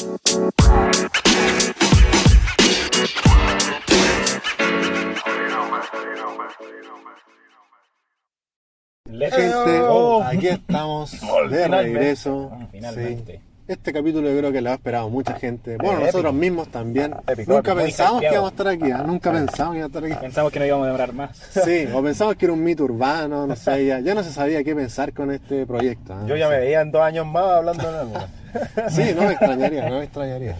Gente, go. aquí estamos de regreso. Ah, finalmente. Sí. Este capítulo yo creo que lo ha esperado mucha gente. Bueno, nosotros mismos también. Épico, Nunca muy pensamos que íbamos a estar aquí. ¿eh? Nunca pensamos que íbamos a estar aquí. Pensamos que no íbamos a demorar más. Sí, o pensamos que era un mito urbano, no sé, ya, ya no se sabía qué pensar con este proyecto. ¿eh? Yo ya me veía en dos años más hablando de algo. Sí, no me extrañaría, no me extrañaría.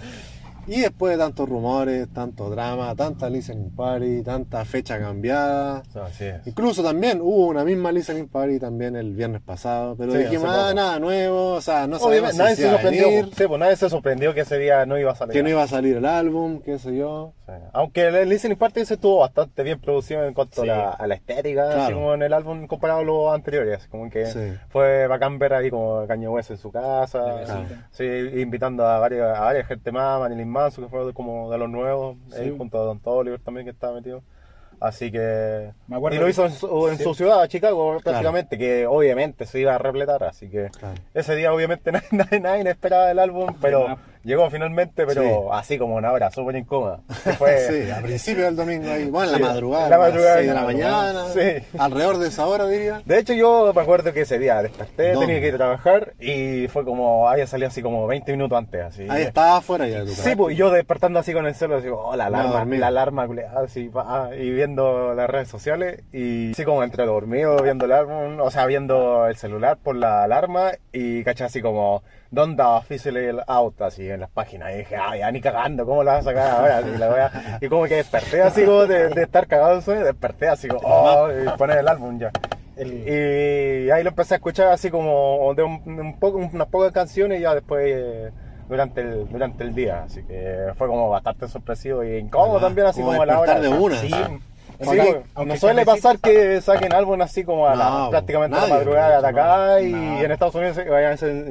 Y después de tantos rumores, tanto drama, tanta listening party, tanta fecha cambiada. Así es. Incluso también hubo una misma listening party también el viernes pasado, pero Sí, dijimos, ah, nada nuevo, o sea, no si nadie se sorprendió. Sí, pues nadie se sorprendió que ese día no iba a salir. que no iba a salir el álbum, qué sé yo. Sí. Aunque el listening party se estuvo bastante bien producido en cuanto Sí. a, la, a la estética, así Claro. como en el álbum comparado a los anteriores. así Como que Sí. fue bacán ver ahí como Kanye West en su casa, Claro. sí, invitando a varias, a varias gente más, Marilyn Manson, que fue de- como de los nuevos, Sí. ahí junto a Don Oliver también que estaba metido. Así que. Me acuerdo y lo hizo en, su, en sí. su ciudad, Chicago, prácticamente, que obviamente se iba a repletar. Así que Claro. ese día, obviamente, nadie, nadie, nadie esperaba el álbum, pero. Llegó finalmente, pero Sí. así como una hora súper incómoda. Fue, Sí, a principio del domingo ahí, bueno, en Sí, la madrugada, en la a las madrugada, 6 de la mañana, sí. alrededor de esa hora diría. De hecho, yo me acuerdo que ese día desperté, ¿Dónde? tenía que ir a trabajar y fue como, había salido así como 20 minutos antes. Así. Ahí estaba afuera ya tu Sí, pues yo despertando así con el celo, así, oh, la alarma, la alarma, así, pa, y viendo las redes sociales y así como entre dormido, viendo el álbum, o sea, viendo el celular por la alarma y caché así como, ¿dónde official out? Así en las páginas y dije, ah, ya ni cagando, ¿cómo la vas a sacar ahora? Así, la wea. Y como que desperté así como de, de estar cagado en sueño, desperté así como, oh, y poner el álbum ya. Y ahí lo empecé a escuchar así como de un, un poco, unas pocas canciones y ya después eh, durante el, durante el día. Así que fue como bastante sorpresivo y incómodo Ah, también, así como como, a la hora. de una, Sí, sí. Sí, Aunque- no suele pasar que saquen álbum así como a la, No, prácticamente a la madrugada de acá no, y en Estados Unidos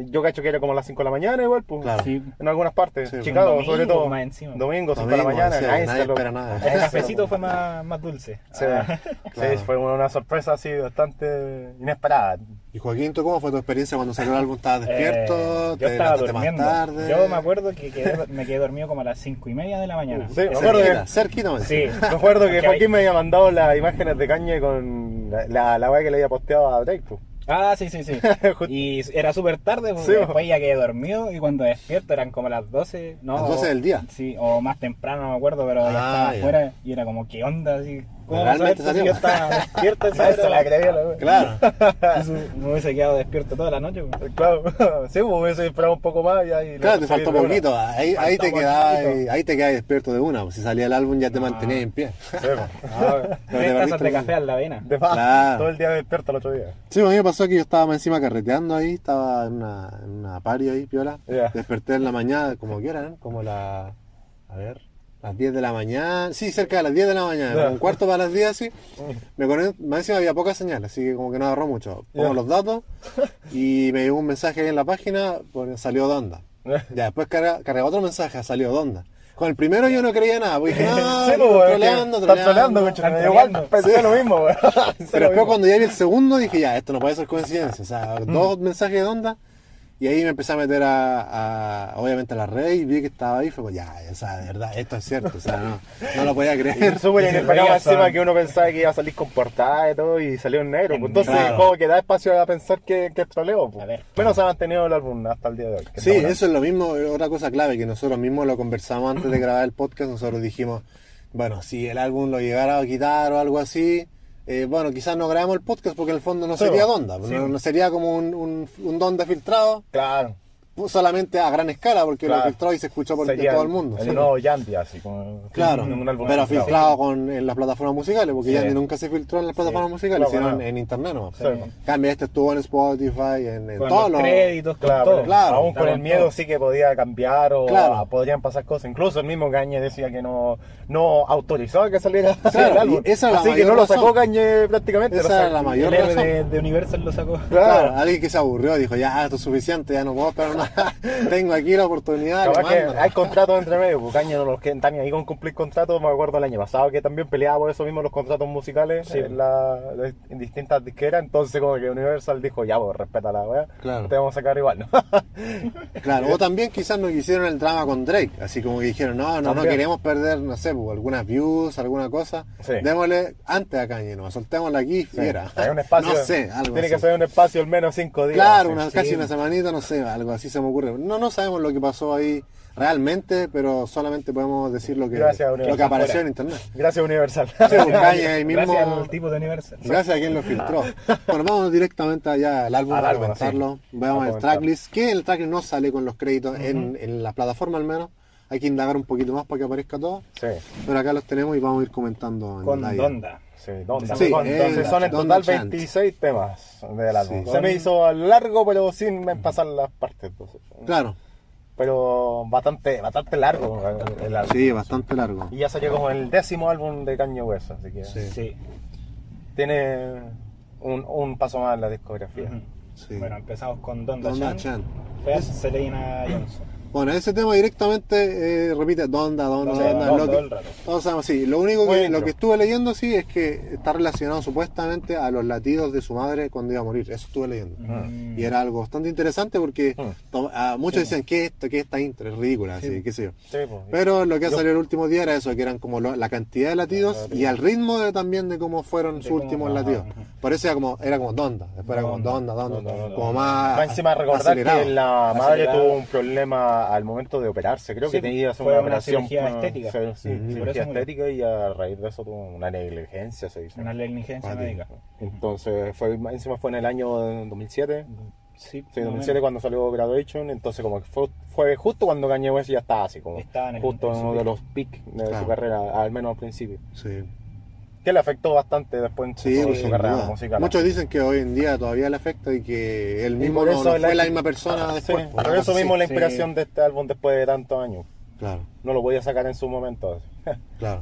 yo cacho que era como a las 5 de la mañana igual, pues, Claro. Sí. en algunas partes, Sí, Chicago domingo sobre todo, más encima. domingo, 5 de la mañana, sí, nadie nadie se lo- espera nada. El cafecito fue más, más dulce. Sí, Ah, Claro. sí, fue una sorpresa así bastante inesperada. Y Joaquín, ¿tú cómo fue tu experiencia cuando salió el álbum? ¿Estabas despierto? Eh, ¿Te yo estaba durmiendo. más tarde? Yo me acuerdo que quedé- me quedé dormido como a las cinco y media de la mañana. Sí, me acuerdo que Cerquita. Sí. Me acuerdo que Joaquín hay- me había mandado las imágenes de Cañe con la, la, la weá que le había posteado a Drake. pues. Ah, sí, sí, sí. Y era súper tarde, porque Sí, bo. después ya quedé dormido y cuando despierto eran como las 12. No, Las 12 del día. Sí, o más temprano, no me acuerdo, pero Ah, ya estaba ya. afuera y era como, ¿qué onda? Así, ¿Cómo Realmente salió. si yo estaba despierto a esa No hora? la creía la. Claro. Eso Me hubiese quedado despierto toda la noche. Claro, sí, pues hubiese esperado un poco más y ahí. Claro, te faltó poquito. Ahí, ahí te quedabas, poquito. ahí te quedabas despierto de una. pues, Si salía el álbum ya te mantenías en pie. Sí, pues. Ah, perdiste tazas de café a la avena. De más, Claro. todo el día despierto el otro día. Sí, a mí me pasó que yo estaba más encima carreteando ahí, estaba en una, en una party ahí, piola. Ya. Desperté en la mañana, como que eran, como la. A ver, las 10 de la mañana. Sí, cerca de las 10 de la mañana, un cuarto para las 10 así. Me conecté, más encima había poca señal, así que como que no agarró mucho. Pongo los datos y me llegó un mensaje ahí en la página, pues, salió Donda. Ya, después carga, carga otro mensaje, salió Donda. Con el primero yo no creía nada, porque dije, no, Sí, pues, troleando, weón, que Están troleando, troleando. Están Igual troleando. pensé lo mismo, Pero después cuando ya vi el segundo dije, ya, esto no puede ser coincidencia. O sea, dos mensajes de onda. Y ahí me empecé a meter a, a- obviamente a la red y vi que estaba ahí. Fue como, ya, o sea, de verdad, esto es cierto. O sea, no, no lo podía creer. súper inesperado encima que uno pensaba que iba a salir con portada y todo y salió en negro. En pues entonces, como que da espacio a pensar que, que es troleo. Pues. A ver. Bueno, se ha mantenido el álbum hasta el día de hoy. Sí, eso es lo mismo. Otra cosa clave que nosotros mismos lo conversamos antes de grabar el podcast. Nosotros dijimos, bueno, si el álbum lo llegara a quitar o algo así. Eh, bueno, quizás no grabamos el podcast porque en el fondo no Sí, sería. Donda, Sí. no, no sería como un, un, un Donda filtrado, Claro. Solamente a gran escala porque lo filtró y se escuchó por Sería todo el mundo. El sí. nuevo Yandy, así como. Claro, un álbum pero filtrado. filtrado con, en las plataformas musicales, porque Sí. Yandy nunca se filtró en las plataformas musicales, Claro, sino en, bueno. en internet no. Sí. Cambia, este estuvo en Spotify, en, en Con todos los créditos, con Claro, todo. claro. aún con el miedo todo. sí que podía cambiar o ah, podrían pasar cosas. Incluso el mismo Gañe decía que no, no autorizaba que saliera Claro, el álbum. Así que no lo sacó Gañe prácticamente. Esa era la mayor razón. de, Universal lo sacó. Claro, alguien que se aburrió dijo, ya, esto es suficiente, ya no puedo esperar más. Tengo aquí la oportunidad. que hay contratos entre medio, porque Caña no los que están ahí con cumplir contratos. Me acuerdo el año pasado que también peleaba por eso mismo los contratos musicales Sí. en, la, en distintas disqueras. Entonces, como que Universal dijo, ya, pues respeta la weá, Claro. te vamos a sacar igual, ¿no? Claro, o también quizás no quisieron el drama con Drake, así como que dijeron, no, no, no También. queremos perder, no sé, pues, algunas views, alguna cosa, Sí. démosle antes a Kanye, no, soltémosla aquí, Sí. fiera. Hay un espacio, no sé, algo tiene así. que ser un espacio al menos cinco días. Claro, una, casi una semanita, no sé, algo así se me ocurre. No, no sabemos lo que pasó ahí realmente, pero solamente podemos decir lo que, Gracias, lo que apareció Fuera. en internet. Gracias, Universal. Kanye ahí mismo, Gracias al tipo de Universal. gracias a quien lo filtró. Bueno, vamos directamente allá al álbum para comentarlo. sí. Veamos el tracklist, que el tracklist no sale con los créditos en, en la plataforma al menos. Hay que indagar un poquito más para que aparezca todo. Sí, Pero acá los tenemos y vamos a ir comentando en Con detalle. Donda. Sí, Donda. Sí, eh, Entonces son en total Chant. 26 temas del álbum. Sí. Se me hizo largo, pero sin pasar las partes. entonces. Claro, Pero bastante, bastante largo el, el álbum. sí, bastante largo. Y ya salió como el décimo álbum de Kanye West, así que Sí. Sí. tiene un, un paso más en la discografía. Ujú. Sí. Bueno, empezamos con Donda, Donda Chan, Chan. Feat Selena Johnson. Bueno, ese tema directamente eh, repite Donda, Donda, Sí, Donda. Donda lo que- todo el rato. todos sabemos, sí. Lo único que, lo que estuve leyendo, sí, es que está relacionado supuestamente a los latidos de su madre cuando iba a morir. Eso estuve leyendo. Mm. Y era algo bastante interesante porque Mm. to- a muchos decían, ¿qué es esto? ¿Qué es esta intro? Es ridícula, así, qué sé yo. Sí, pues. Pero lo que ha salido el último día era eso, que eran como lo- la cantidad de latidos y al ritmo de, también de cómo fueron sus últimos latidos. Por eso era como, era como Donda, después era como Donda, Donda, como más Más encima recordar acelerado. que la madre Acelerado. tuvo un problema al momento de operarse. Creo que Sí, tenía que hacer fue una una operación cirugía estética. sí, cirugía estética y a raíz de eso tuvo una negligencia, se dice. Una negligencia médica. Entonces, fue, encima fue en el año 2007. Sí, Sí, más o 2007 menos. cuando salió Graduation, entonces como que fue, fue justo cuando Kanye West ya estaba así, como Estaba en el- justo en uno de los peaks de Claro. su carrera, al menos al principio. Sí. Que le afectó bastante después en Sí, su, carrera duda. musical. Muchos dicen que hoy en día todavía le afecta y que él mismo no, fue la misma persona Sí, después. por una eso mismo la así. inspiración de este álbum después de tantos años. Claro, No lo voy a sacar en su momento. claro.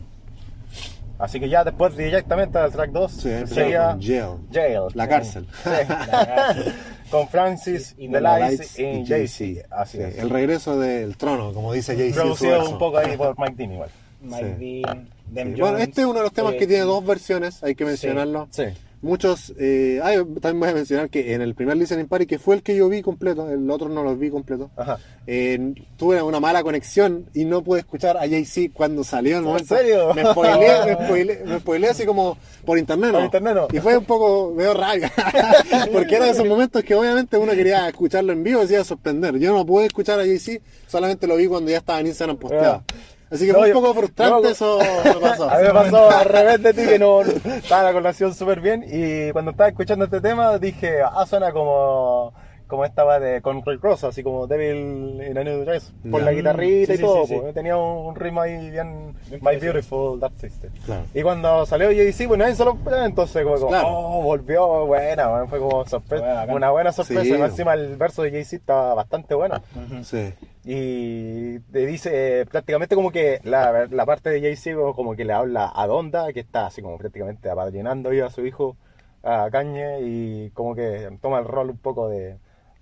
Así que ya después directamente al track 2 Sí, empezamos sería Jail. Jail. La cárcel. Sí. cárcel. con Francis, Y The The Lights y Jay-Z. Así Sí, es. El regreso del trono, como dice Jay-Z. Producido un poco ahí por Mike Dean igual. Mike Sí. Dean, Dem Sí. Bueno, Jones, este es uno de los temas eh, que tiene dos versiones, hay que mencionarlo. Sí. Muchos, eh, también voy a mencionar que en el primer Listening Party, que fue el que yo vi completo, el otro no lo vi completo, Ajá. eh, tuve una mala conexión y no pude escuchar a Jay-Z cuando salió ¿En momento. serio? Me spoileé, me spoileé, me spoileé así como por internet, ¿no? Por internet, ¿no? Y fue un poco medio rabia, porque era de esos momentos que obviamente uno quería escucharlo en vivo y se iba a sorprender. Yo no pude escuchar a Jay-Z, solamente lo vi cuando ya estaba en Instagram posteado. Así que No, fue un poco frustrante eso me pasó. A mí me pasó al revés de ti que no estaba la colación súper bien y cuando estaba escuchando este tema dije, ah, suena como como estaba de con Rick Ross, así como Devil in a New Dress, por la guitarrita Sí, y sí, todo, sí, sí. pues, tenía un, un ritmo ahí bien, Bien My. Beautiful Dark Sister. Claro. Y cuando salió Jay-Z, pues nadie se lo entonces como, como, Claro. oh, volvió, buena, bueno, fue como sorpresa, Bueno, bacán. una buena sorpresa, Sí. y más encima el verso de Jay-Z estaba bastante bueno. Ujú. Sí. Y te dice eh, prácticamente como que la, la parte de Jay-Z como que le habla a Donda, que está así como prácticamente apadrinando a su hijo, a Kanye, y como que toma el rol un poco de,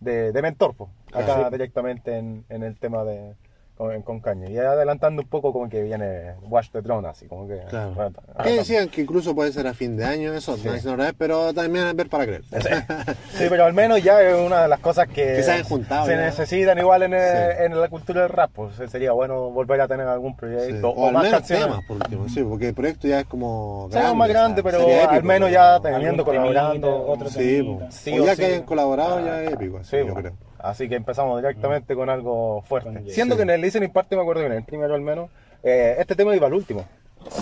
de, de mentor, po, acá directamente en, en el tema de con, con Kanye. Y adelantando un poco como que viene Watch the Throne, así como que... Claro. rata- Que rata- decían que incluso puede ser a fin de año, eso Sí. no es pero también es ver para creer. Sí, pero al menos ya es una de las cosas que, Que se han juntado se necesitan igual en, el- Sí. en la cultura del rap. Pues sería bueno volver a tener algún Sí. proyecto O, o, al más menos canciones. temas, por último, sí, porque el proyecto ya es como. Es más grande, pero al menos ya teniendo, colaborando. otro Sí, temita. po. Sí o o ya sí. que hayan colaborado, ya Ah, es épico, así, Sí, yo bueno. creo. Así que empezamos directamente con algo fuerte. Con. Siendo Sí. que en el listening parte me acuerdo que en el primero al menos, eh, este tema iba al último.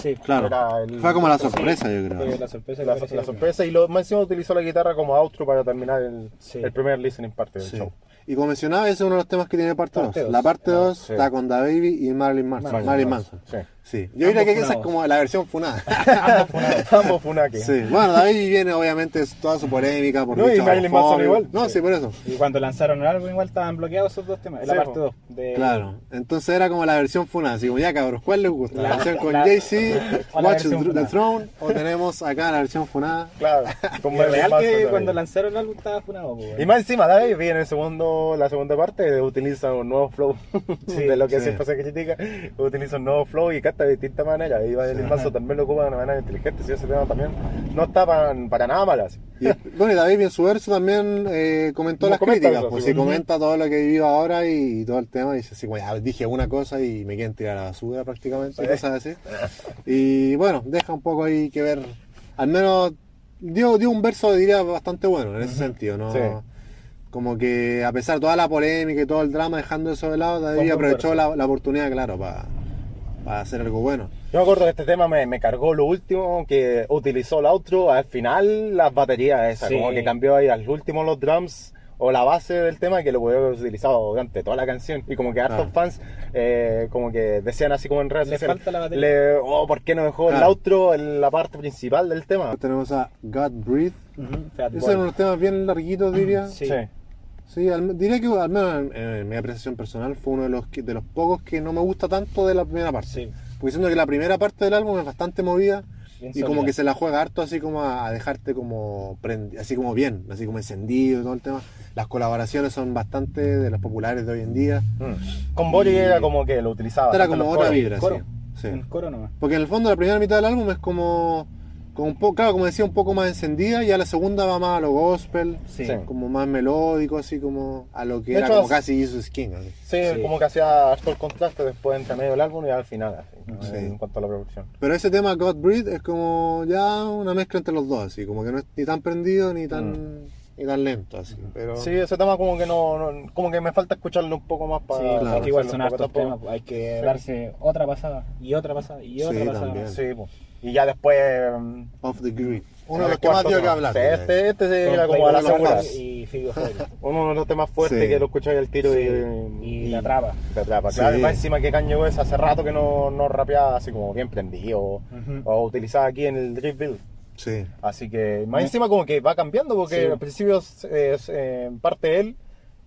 Sí, Claro. El- Fue como la sí, sorpresa, yo creo. fue la sorpresa. La, la y lo más encima utilizó la guitarra como outro para terminar el, Sí. el primer listening parte del Sí. show. Y como mencionaba, ese es uno de los temas que tiene parte 2. Parte dos. La parte 2 Sí. está con Da Baby y Marilyn Manson. Marilyn Marilyn Manson. Manson. Sí. Sí, yo diría que esa es como la versión funada. Ambos funaki. sí, bueno, David viene obviamente toda su polémica por No, y Marilyn Manson igual. No, sí, por eso. Y cuando lanzaron el álbum igual estaban bloqueados esos dos temas, en la Sí, parte po. 2. De... Claro, entonces era como la versión funada, así como ya cabros, ¿cuál les gusta? ¿La, La- versión con la- Jay-Z, Watch the. Throne, o tenemos acá la versión funada? Claro. Y Marilyn real que también. cuando lanzaron el álbum estaba funado. po, Y más encima, David viene el segundo, la segunda parte, utiliza un nuevo flow de lo que sí. siempre se critica, utiliza un nuevo flow y canta de distintas maneras. Y Marilyn Manson también lo ocupa de una manera inteligente, si ese tema también no está para, para nada mal así. Y, bueno, y David en su verso también eh, comentó No, las comenta críticas, eso, pues sí, sí, bueno. comenta todo lo que vivió ahora y, y todo el tema, y dice así, dije una cosa y me quieren tirar a la basura prácticamente, Sí. cosas así. Y bueno, deja un poco ahí que ver, al menos dio, dio un verso, diría, bastante bueno en ese sentido, ¿no? Sí. Como que a pesar de toda la polémica y todo el drama, dejando eso de lado, David aprovechó la, la oportunidad, claro, para hacer algo bueno. Yo me acuerdo que este tema me, me cargó lo último, que utilizó el outro, al final las baterías esas, Sí. como que cambió ahí al último los drums o la base del tema que lo puede haber utilizado durante toda la canción y como que hartos Ah. fans eh, como que decían así como en redes Le falta la batería. le- oh, ¿por qué no dejó el outro en la parte principal del tema? Tenemos a God Breathe. Ujú, Fat Esos eran unos temas bien larguitos, diría. Sí. Sí. Sí, al- diría que al menos en, en mi apreciación personal fue uno de los, de los pocos que no me gusta tanto de la primera parte. Sí. Porque siento que la primera parte del álbum es bastante movida Bien y como que se la juega harto así como a, a dejarte como prendi- así como bien, así como encendido y todo el tema. Las colaboraciones son bastante de las populares de hoy en día. Mm. Con Y- era como que lo utilizaba. Era como otra coros. vibra, coro. sí. sí. En coro nomás. Porque en el fondo la primera mitad del álbum es como, como un poco, claro, como decía, un poco más encendida y a la segunda va más a lo gospel, Sí. Como más melódico, así como a lo que De era hecho, como casi Jesus King. así. Sí, Sí. como que hacía harto el contraste después entre medio del álbum y al final, así, ¿no? Sí. en cuanto a la producción. Pero ese tema God Breathe es como ya una mezcla entre los dos, así como que no es ni tan prendido ni tan ni tan lento, así. Pero Sí, ese tema como que no, no- como que me falta escucharlo un poco más para... Sí, claro. igual son hartos temas, pues, hay que Sí. darse otra pasada y otra pasada y otra Sí, pasada. también. Sí, pues. Y ya después... mm, Off the Grid. Uno de los que más dio que hablar. Sí, este, este sí Con era como a la. Y Freddy. Uno de los temas fuertes Sí. que lo escucháis al tiro y, Y la traba. Te atrapa, Sí. claro. Y más encima que Kanye West hace rato que no, no rapeaba así como bien prendido o, Ujú. o utilizaba aquí en el Drip Build. Sí. Así que más encima como que va cambiando porque Sí. al principio es, es, eh, parte él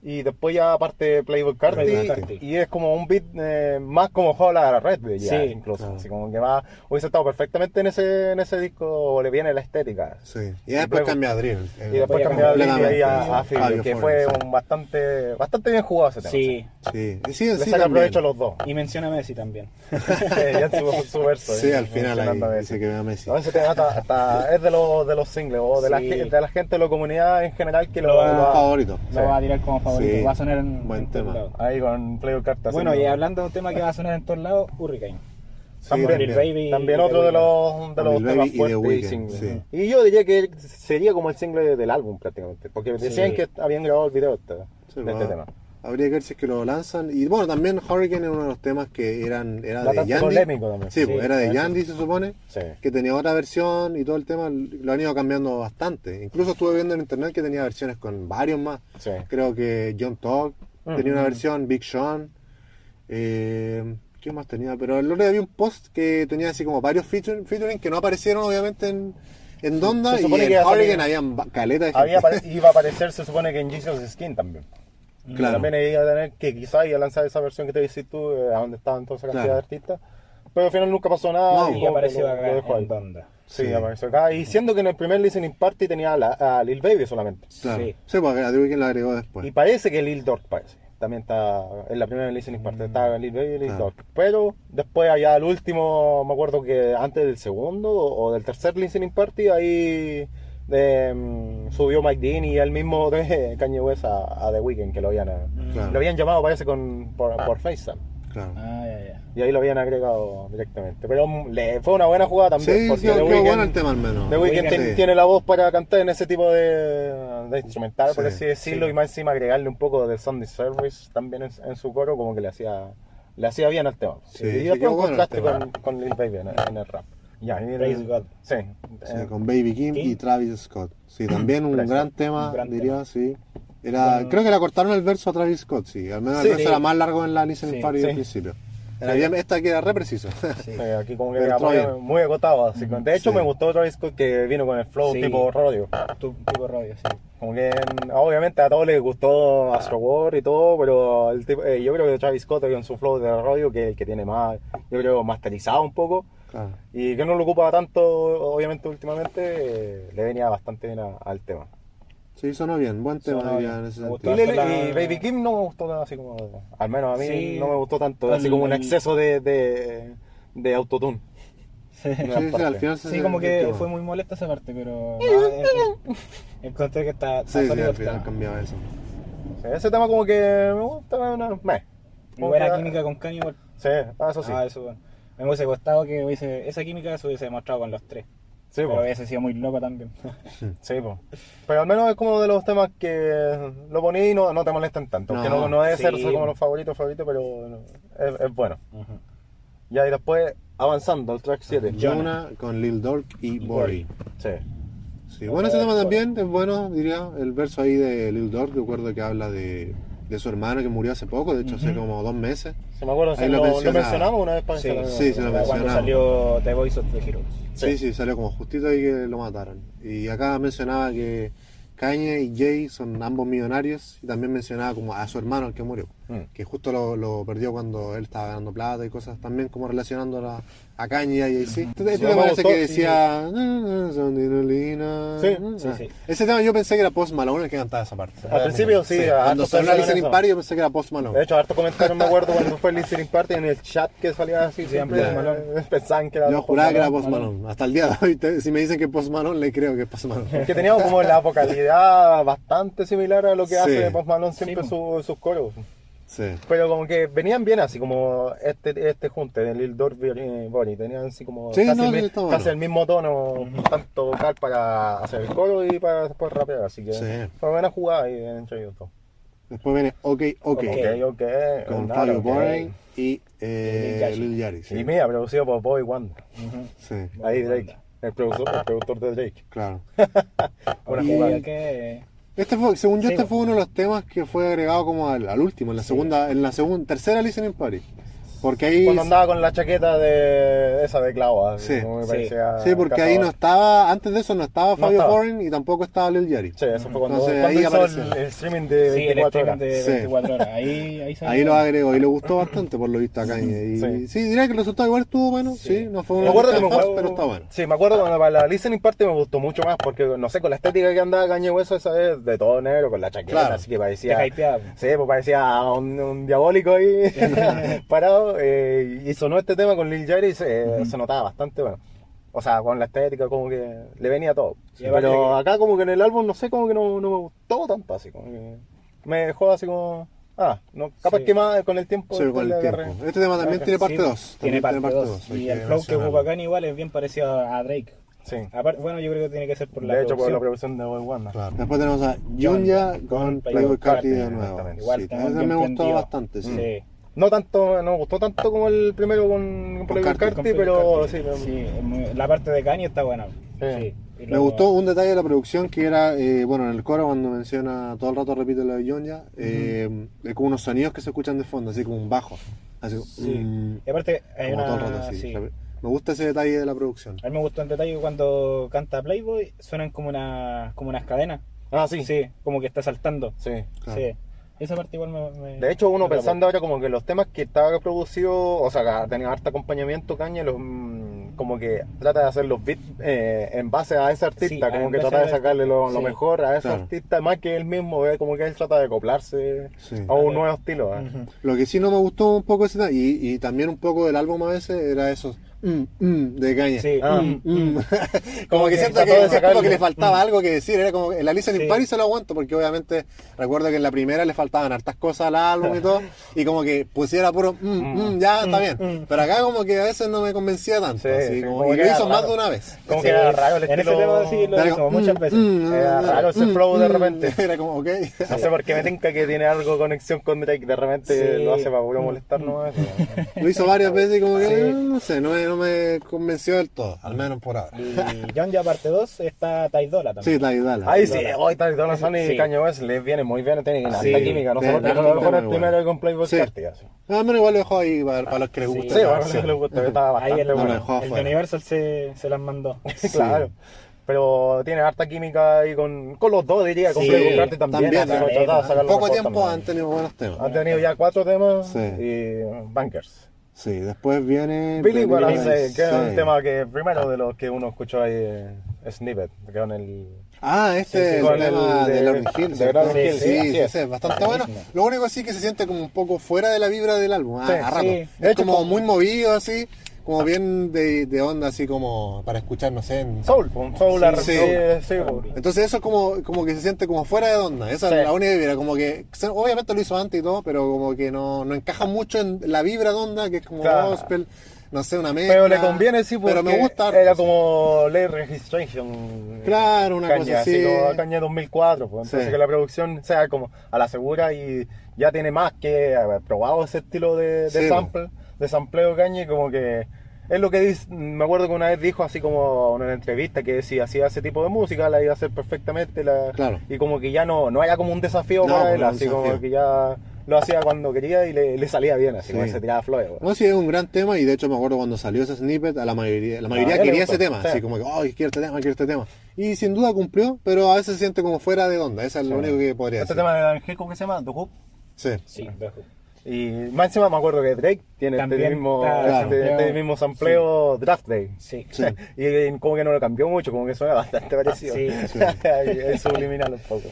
y después ya parte Playboy Carti y es como un beat eh, más como Hola a la Red ya, Sí, incluso. claro. Así como que va, hubiese estado perfectamente en ese, en ese disco, le viene la estética. Sí. Y después cambia a Drill. Y después Voy a cambió a a, a que fue sí. un bastante, bastante bien jugado ese tema. Sí. Sí. Y sí, Le sí, saca provecho a los dos. Y menciona a Messi también. ya su, su verso. Sí, eh, al final a ahí Messi. dice que ve a Messi. No, ese tema está- está- es de los, de los singles o de, la, Sí. ge- de la gente de la comunidad en general que lo, Lo va- favorito. Lo va a tirar como favorito. Sí. Va a sonar en, Buen en todos tema. lados. ahí con Playboy Carta. Bueno, y hablando de un tema que va a sonar en todos lados, Hurricane. Sí, También, Baby también otro de los, de temas fuertes y sí. Y yo diría que sería como el single del álbum prácticamente, porque decían que habían grabado el video de este, de este tema. Habría que ver si es que lo lanzan. Y bueno, también Hurricane es uno de los temas que eran era de Yandy. polémico también. Sí, pues Sí, era de. Yandy se supone. Sí. Que tenía otra versión y todo el tema lo han ido cambiando bastante. Incluso estuve viendo en internet que tenía versiones con varios más. Sí. Creo que John Talk Mm. tenía una versión, Big Sean. Eh, ¿Qué más tenía? Pero el otro día había un post que tenía así como varios featuring, featuring que no aparecieron obviamente en, en Donda. Se Y supone en que a Hurricane ba- caleta de gente. Había iba a aparecer, se supone que en Jesus Skin también. Claro. También iba a tener que quizás iba a lanzar esa versión que te decís tú, eh, a donde estaban toda esa cantidad Claro. de artistas. Pero al final nunca pasó nada. No, y Y que apareció lo- acá lo en Donda. Sí, Sí. apareció acá. Y siendo que en el primer listening party tenía a, la- a Lil Baby solamente. Claro. Sí. Sí, porque a The Weeknd la agregó después. Y parece que Lil Dork parece. También está en la primera listening party. Estaba Lil Baby y Lil Claro. Dork. Pero después allá al último, me acuerdo que antes del segundo o del tercer listening party, ahí de, mm, subió Mike Dean y él mismo de Kanye West a, a The Weeknd, que lo habían, Claro. lo habían llamado, parece, con, por, por FaceTime. Claro. Ah, ya, ya. Y ahí lo habían agregado directamente. Pero mm, le, fue una buena jugada también. Sí, porque quedó, The Weeknd- bueno el tema al menos. The Weeknd sí. tiene la voz para cantar en ese tipo de, de instrumental, por Sí, así decirlo, sí. y más encima agregarle un poco de Sunday Service también en, en su coro, como que le hacía le hacía bien al tema. Sí, y sí, después un bueno el contraste tema. con, con Lil Baby en, en el rap. Ya, y en Praise el- God. Sí. Sí, eh, con Baby Kim Kim. y Travis Scott. Sí, también un gran tema, Un gran diría, tema. sí. Era, Con- Creo que le cortaron el verso a Travis Scott, sí. Al menos Sí, el verso sí. era más largo en la listening Sí, party sí. al principio. Era bien, esta que era re preciso. Sí. Aquí como que era muy, muy agotado. Así de hecho, Sí. me gustó Travis Scott que vino con el flow Sí. tipo rodeo. Tu- tipo rollo, sí. Como que obviamente a todos les gustó Astro World y todo, pero el tipo- eh, yo creo que Travis Scott con su flow de rodeo, que es el que tiene más, yo creo, masterizado un poco, Claro. y que no lo ocupa tanto, obviamente, últimamente, eh, le venía bastante bien a- al tema. Sí, sonó bien, buen tema Sonó diría, bien. en ese Me Y, la- Baby Kim no me gustó nada, así como, al menos a mí Sí. no me gustó tanto, El- así como un exceso de, de, de autotune. Sí. Sí, sí, al final se Sí, como que fue muy molesta esa parte, pero. no, eh, encontré que está. está Sí, sí, al final cambiaba eso. Sí, ese tema como que me gusta. Y Como buena química con Kanye igual. Sí, ah, eso sí. Ah, eso bueno. Me hubiese gustado que hubiese, esa química se hubiese demostrado con los tres. sí, pero po. hubiese sido muy loco también. Sí, po. pero al menos es como de los temas que lo poní y no, no te molestan tanto. No, que no, no debe ser como los favoritos, favoritos, pero no, es, es bueno. Ya, y después avanzando al track 7. Jonah con Lil Durk y Bori. Sí. Sí, bueno, ese tema también es bueno, diría. El verso ahí de Lil Durk, recuerdo que habla de, de su hermano que murió hace poco, de hecho hace como dos meses. Sí, me acuerdo, Ahí sí, lo lo, lo mencionaba. mencionamos una vez para Sí, sí, se lo Cuando mencionamos. salió The Voice of the Heroes. Sí, Sí. sí, salió como justito ahí que lo mataron. Y acá mencionaba que Kanye y Jay son ambos millonarios y también mencionaba como a su hermano el que murió, Mm. que justo lo, lo perdió cuando él estaba ganando plata y cosas también como relacionando a, a Kanye y a Jay-Z. Este, este Sí, tema gustó, que decía. Sí, sí, sí. Ese tema yo pensé que era Post Malone el que cantaba esa parte. Al principio sí, Cuando salió la listening party yo pensé que era Post Malone. De hecho, harto comentarios me acuerdo cuando fue el listening party en el chat que salía así siempre. Malone. Pensaban que era Yo juraba que era. Post Malone. Hasta el día de hoy, te- si me dicen que es Post Malone, le creo que es Post Malone. Que tenía como la vocalidad bastante similar a lo que hace Post Malone siempre su- sus coros. Sí. Pero como que venían bien así, como este, este junte de Lil Durk y Bonnie. Tenían así como Sí, casi, no, el, casi bueno. mismo tono, tanto vocal para hacer el coro y para después rapear. Así que Sí. fue buena jugada ahí entre ellos dos. Después viene OK, OK. Ok, ok. Con Fabio ok. Boring y eh, Lil Yachty. Lil sí. Y mía, producido por Bobby Wanda. Ahí Drake, el productor, el productor de Drake. claro. Buena Y jugada. que- Este fue, según yo, Sí, este fue uno de los temas que fue agregado como al, al último, en la segunda, en la segunda, tercera listening party. Porque ahí. Cuando andaba con la chaqueta de esa de clavo, así, Sí. como me Sí. parecía Sí, porque ahí no cazador. estaba, antes de eso no estaba Fabio estaba. Foreign y tampoco estaba Lil Yachty. Sí, eso fue cuando, Entonces, cuando ahí hizo el, el streaming de Sí, el 24 streaming horas. de Sí. 24 horas. Ahí, ahí salió. Ahí lo agregó y le gustó bastante por lo visto a Kanye. Y Sí. sí, diría que el resultado igual estuvo bueno, sí, no fue Me acuerdo que me acuerdo- pero está bueno. Sí, me acuerdo cuando para la listening party me gustó mucho más porque, no sé, con la estética que andaba Cañe Hueso esa vez, de todo negro, con la chaqueta, Claro. así que parecía... Sí, pues parecía un, un diabólico ahí parado. Eh, y sonó este tema con Lil Jerry y se, se notaba bastante bueno. O sea, con la estética, como que le venía todo. Aparte Pero que- acá, como que en el álbum, no sé, como que no, no me gustó tanto así. Como que me dejó así como. Ah, no, capaz Sí. que más con el tiempo. Sí, con el tiempo. agarré. Este tema también tiene parte Sí, 2. Tiene parte 2. hay Y el flow que ocupa Kanye igual es bien parecido a Drake. Sí. Aparte, bueno, yo creo que tiene que ser por la de hecho, por la producción. de Boy Wanda. Claro. Después tenemos a Junya con Playboy Carti de nuevo. Igual Sí, bien me gustó bastante, sí. No tanto, no me gustó tanto como el primero con, con Playboy Carti. Carti, Con pero sí, la parte de Kanye está buena. Sí. Me luego- gustó un detalle de la producción que era, eh, bueno, en el coro cuando menciona, todo el rato repite lo de Junya, eh, hay como unos sonidos que se escuchan de fondo, así como un bajo. Así Sí. Y aparte, hay como una. todo el rato así. sí. Me gusta ese detalle de la producción. A mí me gustó en detalle cuando canta Playboy suenan como, una, como unas cadenas. Ah, sí. Sí, como que está saltando. Sí. Claro. Sí. Esa parte igual me. me- De hecho, uno me pensando ahora como que los temas que estaba producido, o sea, que tenía harto acompañamiento Caña, los, mm, como que trata de hacer los beats eh, en base a ese artista, Sí, como que trata de sacarle lo, mejor a ese Claro. artista, más que él mismo, ve como que él trata de acoplarse Sí. a un nuevo estilo. ¿eh? Lo que sí no me gustó un poco ese y, y también un poco del álbum a veces era esos mm, mm, de caña. Sí. Ah. Mm, mm. como que siento que, es como que le faltaba algo que decir. Era como en la Listen Sí. in Paris se lo aguanto porque obviamente recuerdo que en la primera le faltaban hartas cosas al álbum y todo. Y como que pusiera puro mm, mm, ya está bien. Pero acá como que a veces no me convencía tanto. Sí, así sí, como- como y lo hizo más raro. de una vez. Como Sí. que era raro el En ese estilo. tema sí lo hizo como, muchas mm, veces. mm, Era mm, raro ese mm, flow de mm. repente. Era como, ok. No sé por qué me tinca que tiene algo conexión con Drake, de repente lo hace para puro molestarnos. Lo hizo varias veces y como que, no sé, no me, no me convenció del todo, al menos por ahora. Y John ya parte 2 está Sí, también. Ty Dolla. Ahí sí, hoy Dolla Sign y Sí. Kanye West les viene muy bien, tienen una Sí. alta química, no de- que a lo mejor el primero con Playboy Sí. Carti, así. No, al menos igual lo dejo ahí para, para los que les Sí. gusta. Sí, bueno, canción. si les gusta, está Ahí bastante dejó el. Universal se, se las mandó. claro. Pero tiene harta química ahí con, con los dos, diría, con Sí, Playboy Carti también. también, así, Poco tiempo también. han tenido buenos temas. Han tenido ya cuatro temas Sí. y bankers. Sí, después viene. I Billie Say, que es un tema que primero de los que uno escuchó ahí, eh, Snippet, que con el... Ah, este Sí, sí, el tema de de- Lauryn Hill. de. Lauryn Hill, sí, sí, sí, así es. es bastante bueno. Lo único sí que se siente como un poco fuera de la vibra del álbum, a, Sí, a rato. Es De como como- muy movido así, como bien de, de onda así como para escuchar, no sé. en- Soul, un Soul Sí, sí. sí. Entonces eso como, como que se siente como fuera de onda. Esa Sí. es la única vibra, como que se- obviamente lo hizo antes y todo, pero como que no, no encaja mucho en la vibra de onda, que es como Claro. gospel, no sé, una mezcla. Pero le conviene, sí, porque Pero me gusta. harto, era como Late Registration. Claro, una Caña, cosa así. como Caña 2004, pues. Entonces Sí. que la producción sea como a la segura y ya tiene más que haber probado ese estilo de, de Sí, sample, de sampleo Caña y como que es lo que dice, me acuerdo que una vez dijo así como en una entrevista que si hacía ese tipo de música la iba a hacer perfectamente la, Claro. y como que ya no, no era como un desafío No, para él, así como desafío. que ya lo hacía cuando quería y le, le salía bien, así Sí. como que se tiraba flores. No, sí, es un gran tema y de hecho me acuerdo cuando salió ese snippet, a la mayoría, la mayoría quería ese tema, sí. así como que, ay, quiero este tema, quiero este tema. Y sin duda cumplió, pero a veces se siente como fuera de onda, eso es lo Sí. único que podría Este decir. tema de Ángel, ¿cómo que se llama? The Hoop. Sí. Sí, dejo. Y más encima me acuerdo que Drake tiene este También mismo, está Claro. este, este mismo sampleo Draft Day. Sí. Sí. y como que no lo cambió mucho, como que suena bastante parecido. Sí. Sí. es subliminal un poco.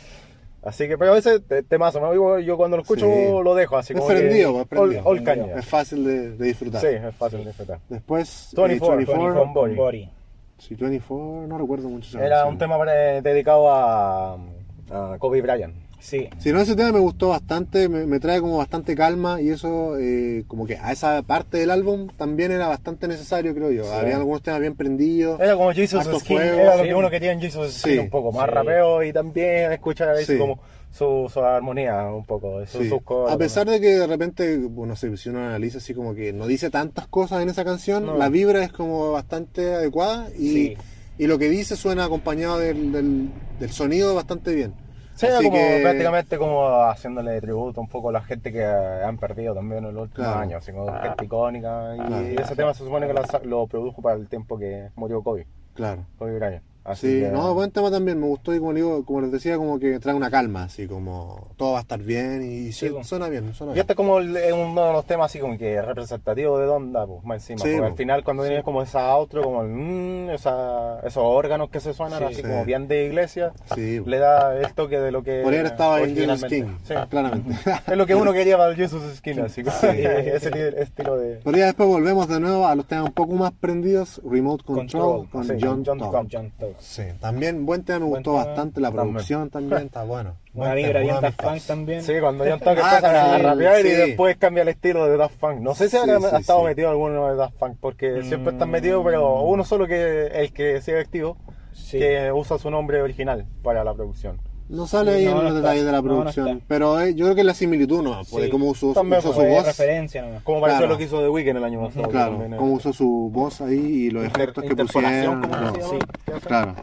Así que, pero a veces te- temazo. Yo, yo cuando lo escucho Sí. lo dejo así Es como prendido, que, es prendido. all- all caña. Es fácil de, de disfrutar. Sí, es fácil de disfrutar. Después, eh, 24, 24, con Body. Body. sí, 24, no recuerdo mucho Era canción. un tema dedicado a, a Kobe Bryant. Sí. Si no, ese tema me gustó bastante, me, me trae como bastante calma y eso, eh, como que a esa parte del álbum también era bastante necesario, creo yo. Sí. Había algunos temas bien prendidos. Era como Jesus Skin, era lo Sí. que uno quería en Jesus Sí. Skin, un poco más rapeo y también escuchar ahí Sí. como su, su armonía un poco, su, sus A pesar de que de repente, bueno, no sé, si uno analiza así como que no dice tantas cosas en esa canción, No. la vibra es como bastante adecuada y, y lo que dice suena acompañado del, del, del sonido bastante bien. Sí, Así como que- prácticamente como haciéndole tributo un poco a la gente que han perdido también en los últimos Claro. años, así como gente icónica. Y ese tema se supone que lo, lo produjo para el tiempo que murió Kobe, Claro. Kobe Bryant. Así Sí, que- no, buen tema también, me gustó y como digo, como les decía, como que trae una calma, así como todo va a estar bien y Sí, su- suena bien, suena Y bien. este es como el- uno de los temas así como que representativo de Donda, pues, más encima. Sí, porque al final cuando tienes como esa outro, como el mmm, esa, esos órganos que se suenan Sí. así Sí. como bien de iglesia, Sí, le da el toque de lo que podría haber estado en Jesus. King, Sí. claramente. Es lo que uno quería para el Jesus Skin, así como ese estilo de... Pero ya después volvemos de nuevo a los temas un poco más prendidos, Remote Control, Control, con sí, John, John Talk. Con John Sí, también buen tema, me Buen gustó tema, bastante, la producción también está bueno. Una Buen vibra bien Daft Punk también. Sí, cuando John Talk Ah, empieza a sí, rapear y después cambia el estilo de Daft Punk. No sé si Sí, habrá sí, ha estado sí. metido alguno de Daft Punk, porque siempre están Mm. metidos, pero uno solo que el que sigue activo, Sí. que usa su nombre original para la producción. No sale Sí, ahí no, en no los detalles de la No, no producción, pero eh, yo creo que es la similitud nomás, pues, de Sí. cómo usó, También usó su voz. referencia. Como pareció Claro. lo que hizo The Weeknd el año pasado. Claro, cómo usó su voz ahí y los efectos que pusieron. Claro.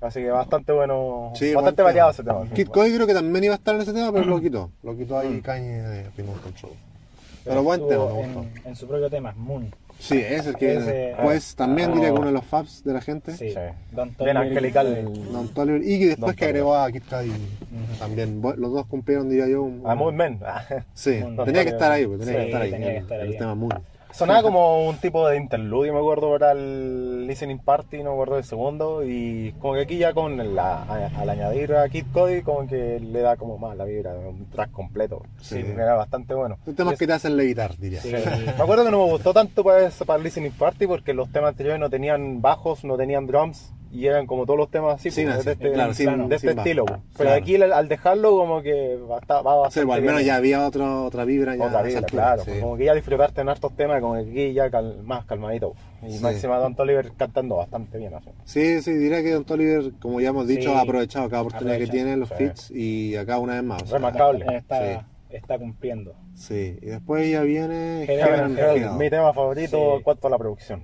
Así que bastante bueno, Sí, bastante variado ese tema. Kid Cody creo que también iba a estar en ese tema, pero lo quitó. Lo quitó Mm. ahí Kanye de Remote Control. Pero buen tema, me en, en su propio tema, Moon. Sí, es el que Ese- pues también ah, diría que no. uno de los faps de la gente. Sí. Sí. Don Bien Toliver. angelical. Don Toliver, y que después Don que agregó a Kid Cudi también. Los dos cumplieron, diría yo. un- A Moon Men. Sí, Don tenía que Toliver. estar ahí, pues, tenía Sí, que estar ahí. tenía que el- estar el ahí. tema Moon. Sonaba como un tipo de interludio, me acuerdo, para el listening party, no me acuerdo del segundo, y como que aquí ya con la, al añadir a Kid Cody, como que le da como más la vibra un track completo. Sí. era bastante bueno. Son temas Y que te hacen levitar, diría. Sí. Me acuerdo que no me gustó tanto para, para el listening party porque los temas anteriores no tenían bajos, no tenían drums y eran como todos los temas así, Sin pues, así, de este, claro, sin- de este estilo. pues. Pero Claro. aquí al, al dejarlo como que va, está- va Sí, bastante pues, al menos bien. ya había otro, otra vibra. Ya Otra a vibra, altura, claro. sí. pues, Como que ya disfrutarte en hartos temas, como que aquí ya cal- más calmadito. Y Sí. más encima Don Toliver cantando bastante bien. así. Sí, sí, diría que Don Toliver, como ya hemos dicho, Sí. ha aprovechado cada oportunidad que tiene en los Sí. fits y acá una vez más. o sea, Remarcable. Está Sí. está cumpliendo. Sí, y después ya viene. Mi tema favorito cuanto a la producción.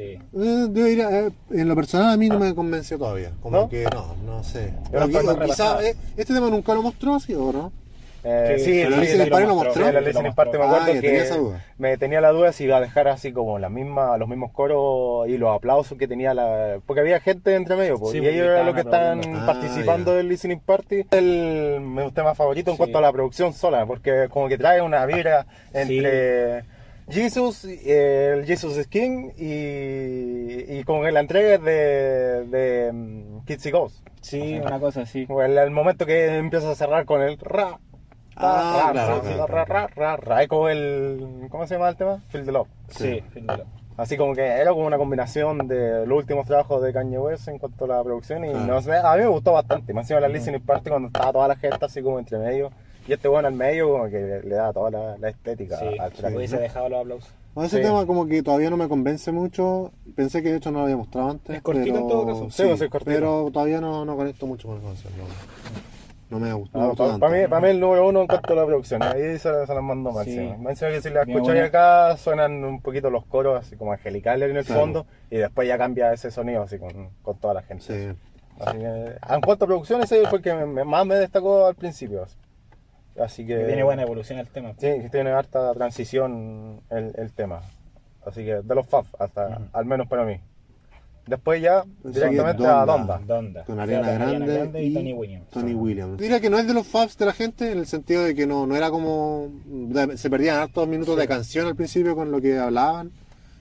Sí. Eh, yo diría, eh, en lo personal a mí no me convenció todavía. Como ¿No? que no, no sé. Pero qui- más quizá, eh, este tema nunca lo mostró así o no. Eh, Sí, sí, sí, sí, Listening sí, Party lo mostró. Sí, la Listening. Party me Ah, acuerdo ya tenía que esa duda. me tenía la duda si iba a dejar así como la misma, los mismos coros y los aplausos que tenía la... Porque había gente entre medio, pues, Sí, y porque ellos eran los que estaban están aplaudiendo. Ah, participando ya. del Listening Party. El mi tema favorito en Sí. cuanto a la producción sola, porque como que trae una vibra entre... Jesus, el Jesus is King y, y que la entrega de, de mm, Kids y Ghosts. Sí, una cosa así. O El, el momento que empieza a cerrar con el ra. Ah, ra, claro, ra, claro, ra, claro. ra, ra, ra. Es como el. ¿Cómo se llama el tema? Feel the Love. Sí, fíjalo. Así como que era como una combinación de los últimos trabajos de Kanye West en cuanto a la producción. Y Claro. no sé, a mí me gustó bastante. Más encima la listening party cuando estaba toda la gente así como entre medio. Y este bueno al medio como que le, le da toda la, la estética Sí, al track. hubiese dejado los aplausos. No, ese Sí. tema como que todavía no me convence mucho. Pensé que de hecho no lo había mostrado antes. Es cortito pero, en todo caso. Sí, pues, es cortito. Pero todavía no, no conecto mucho con el concepto. No, no me gustó. Ah, gustó para, tanto. mí, para mí el número uno en cuanto a la producción, ahí se, se las mando máximo. Sí. Encima que si la escucháis acá suenan un poquito los coros así como angelicales en el Claro. fondo y después ya cambia ese sonido así con, con toda la gente. Sí. Así que, en cuanto a producción, ese fue el que me- más me destacó al principio. Así, Así que... Que tiene buena evolución el tema. Sí, que tiene harta transición el, el tema. Así que de los Fab, hasta, al menos para mí. Después ya directamente a Donda. Donda. Donda. Con Ariana Ariana Grande, y, Tony Williams. Tony Williams. Diría que no es de los faves de la gente en el sentido de que no, no era como. se perdían hartos minutos de canción al principio con lo que hablaban.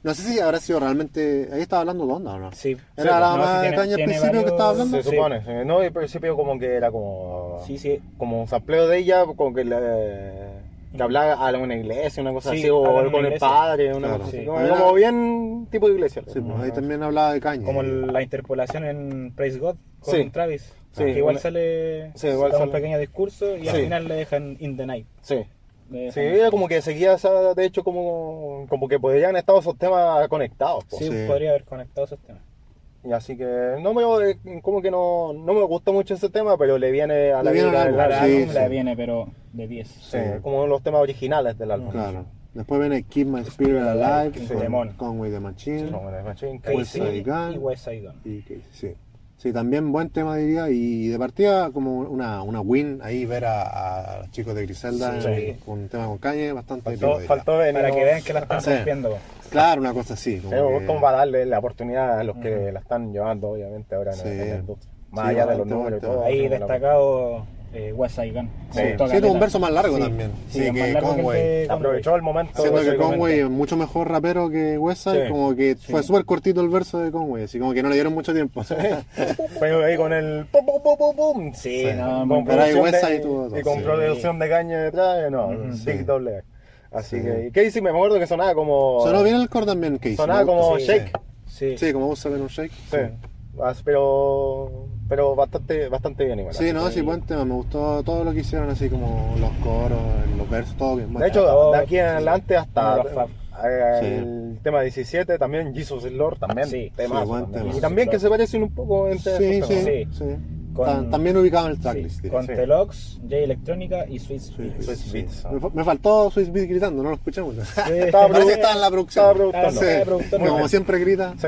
No sé si habrá sido realmente. Ahí estaba hablando de onda o no. Sí. Era Sí, la no, más tiene- caña al principio que estaba hablando. Se supone, sí. no, y al principio como que era como... Sí, sí. como un sampleo de ella, como que le, que hablaba a una iglesia, una cosa Sí, así, o en con una el iglesia. padre, una Claro. cosa así. Sí. Como, Era- como bien tipo de iglesia. Sí, pues, ahí también hablaba de caña. Como la interpolación en Praise God con Sí. Travis. Sí, que igual una- sale, Sí, igual da un sale. pequeño discurso y al final le dejan In the Night. Sí. Sí, como que seguía esa, de hecho, como, como que podrían estar esos temas conectados. po. Sí, Sí. podría haber conectado esos temas. Y así que no me como que no, no me gustó mucho ese tema, pero le viene a Le la viene vida álbum, Al sí, álbum sí. le viene, pero de 10. Sí, Sí. como los temas originales del álbum. Claro. Después viene Keep My Spirit Alive Sí, con Demon. Conway the Machine. Machine, West Casey y West Side Gun. Y que- sí. Sí, también buen tema diría. Y de partida como una, una win ahí ver a, a los chicos de Griselda Sí. en- con un tema con caña bastante Faltó, épico, faltó Para que vean que la están Sí. rompiendo. Claro, una cosa así. Como Eh, que- como para darle la oportunidad a los que la están llevando, obviamente, ahora en, Sí. el- en el. Más Sí, allá de los números y buen todo. Ahí destacado eh, West Side Gun. Sí. Sí, tuvo un verso más largo Sí. también. Sí, que largo que el Conway. Aprovechó el momento. Siendo que. Conway es mucho mejor rapero que Westside, Sí. como que fue súper cortito el verso de Conway, así como que no le dieron mucho tiempo. Pero ahí con el pum pum pum pum pum. Sí, Sí. no, con Pero ahí producción Westside de, tuvo todo, y con sí. producción de caña detrás, no. Big. Double A. Así Sí. que, ¿y qué hice? Me acuerdo que sonaba como. Sonó bien el core también, Casey. Sonaba como Sí. Shake. Sí. Sí, como vos sabés un shake. Sí. Pero, pero bastante, bastante bien igual. Sí, no, sí, buen tema. Me gustó todo lo que hicieron, así como los coros, los versos, todo bien. De hecho, todo- de aquí en adelante hasta eh, Sí. el tema 17, también Jesus is Lord, también. Sí, temazo sí, buen también. tema. Y también que se parecen un poco entre sí, esos sí, temas. sí, Sí. Con- También ubicado en el Sí, tracklist. diría. con sí. Telox, J Electrónica y Swiss Sí, Beats. Swiss sí. Beats, ah. Me, fa- me faltó Swiss Beat gritando, no lo escuchamos. Estaba Parece que estaba en la producción. Estaba productor, Sí, estaba productor, como no. siempre grita. Sí.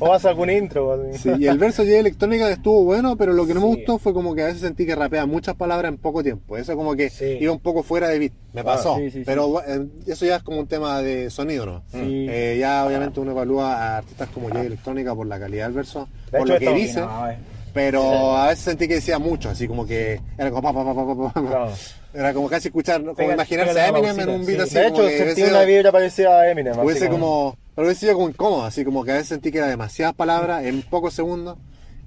O hace algún intro. así. Sí, y el verso de electrónica estuvo bueno, pero lo que no me Sí. gustó fue como que a veces sentí que rapea muchas palabras en poco tiempo. Eso como que Sí. iba un poco fuera de beat. Me Ah, pasó. sí, sí, sí. pero eh, eso ya es como un tema de sonido, ¿no? Sí. Eh, ya obviamente uno evalúa a artistas como Jay Electrónica por la calidad del verso, De por hecho, lo que dice, No, eh. Pero a veces sentí que decía mucho, así como que era como pa, pa, pa. Claro. Era como casi escuchar, como Pega- imaginarse a Eminem en un beat sí. así. de como hecho, que sentí una vibra parecida a Eminem. Hubiese como, pero hubiese sido como incómodo, así como que a veces sentí que era demasiadas palabras en pocos segundos.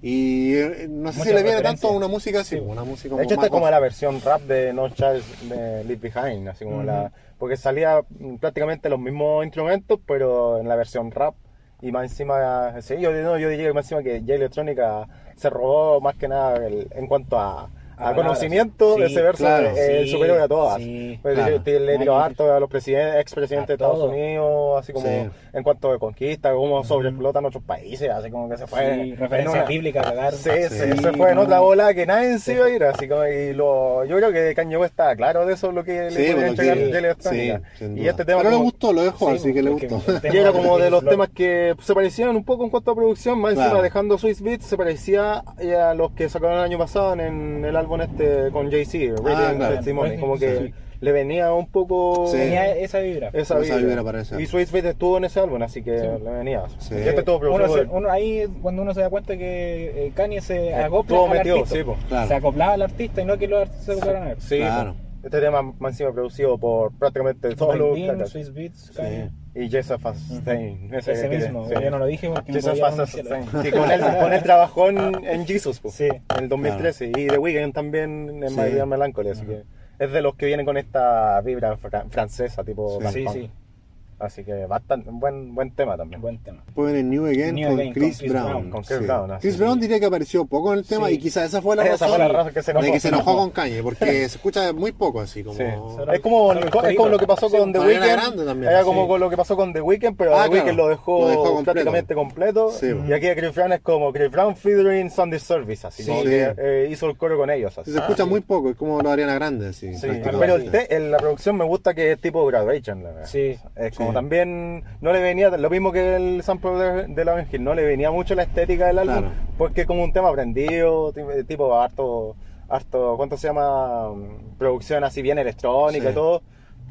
Y eh, no sé si Mucha le viene tanto a una música así, Sí. una música De hecho, esta es como la versión rap de No Child de Leave Behind, así como la, porque salía mm, prácticamente los mismos instrumentos, pero en la versión rap. Y más encima, sí, yo, no, yo diría que más encima que J Electrónica se robó más que nada el- en cuanto a, a a conocimiento, palabras. ese verso claro, sí, superior a todas. sí, Pues claro. le- le tiró harto a los presidentes, expresidentes de Estados todo. Unidos, así como Sí. en cuanto a conquista, cómo sobreexplotan otros países, así como que se fue. Sí, en referencia una- bíblica a cagar. Sí, Sí, sí, se fue en otra bola que nadie se iba a ir, así como, y lo, yo creo que Kanye está claro de eso, lo que le Sí, podía entregar sí, sin y este tema Pero le como- gustó, lo dejó, Sí, así que le gustó. Y era como de los temas que se parecían un poco en cuanto a producción, más encima dejando Swiss Beats, se parecía a los que sacaron el año pasado en el álbum este con Jay-Z, Ah, claro. Testimony, como que Sí. le venía un poco Sí. Tenía esa vibra. esa Esa Y álbum. Swiss Beats estuvo en ese álbum, así que Sí. le venía. Sí. Y este Uno se- uno ahí cuando uno se da cuenta que eh, Kanye se acopla metido, artista. sí, po. Claro. Se acoplaba al artista y no que los artistas se acoplaran a él. Sí, Claro. po. Este tema más encima producido por prácticamente cachas. Swiss Beats, Sí. Y Joseph Fastain. Ese, mismo, sí. yo no lo dije porque podía Fastain. Sí, con él, con él trabajó en, en Jesus, po, Sí. en el 2013. Y The Weeknd también en Dear Melancholy, que es de los que vienen con esta vibra fra- francesa, tipo Sí. Sí, Así que bastante buen, buen tema también. buen tema. Después en New Again New con Again con Chris Brown. Brown. Con Chris Brown, así Chris Brown diría que apareció poco en el tema Sí. y quizás esa fue la Esa razón fue la razón que se enojó. de que se enojó con Kanye, porque se escucha muy poco así como... Sí. Es como, es como lo que pasó Sí, con The Weeknd. También, Era sí. como con lo que pasó con The Weeknd, pero Ah, The Weeknd claro, lo dejó, lo dejó completo. prácticamente completo. Sí, y aquí a Chris Brown es como Chris Brown featuring Sunday Service, así Sí. como que eh, hizo el coro con ellos. Así. Se escucha muy poco, es como lo de Ariana Grande, así. Pero el te- en la producción me gusta que es tipo graduation, la verdad. Sí. Es como Sí. también, no le venía, lo mismo que el sample de, de Lauryn Hill, no le venía mucho la estética del álbum, Claro. porque es como un tema aprendido, ti- tipo harto, harto, ¿cuánto se llama? Producción así bien electrónica Sí. y todo.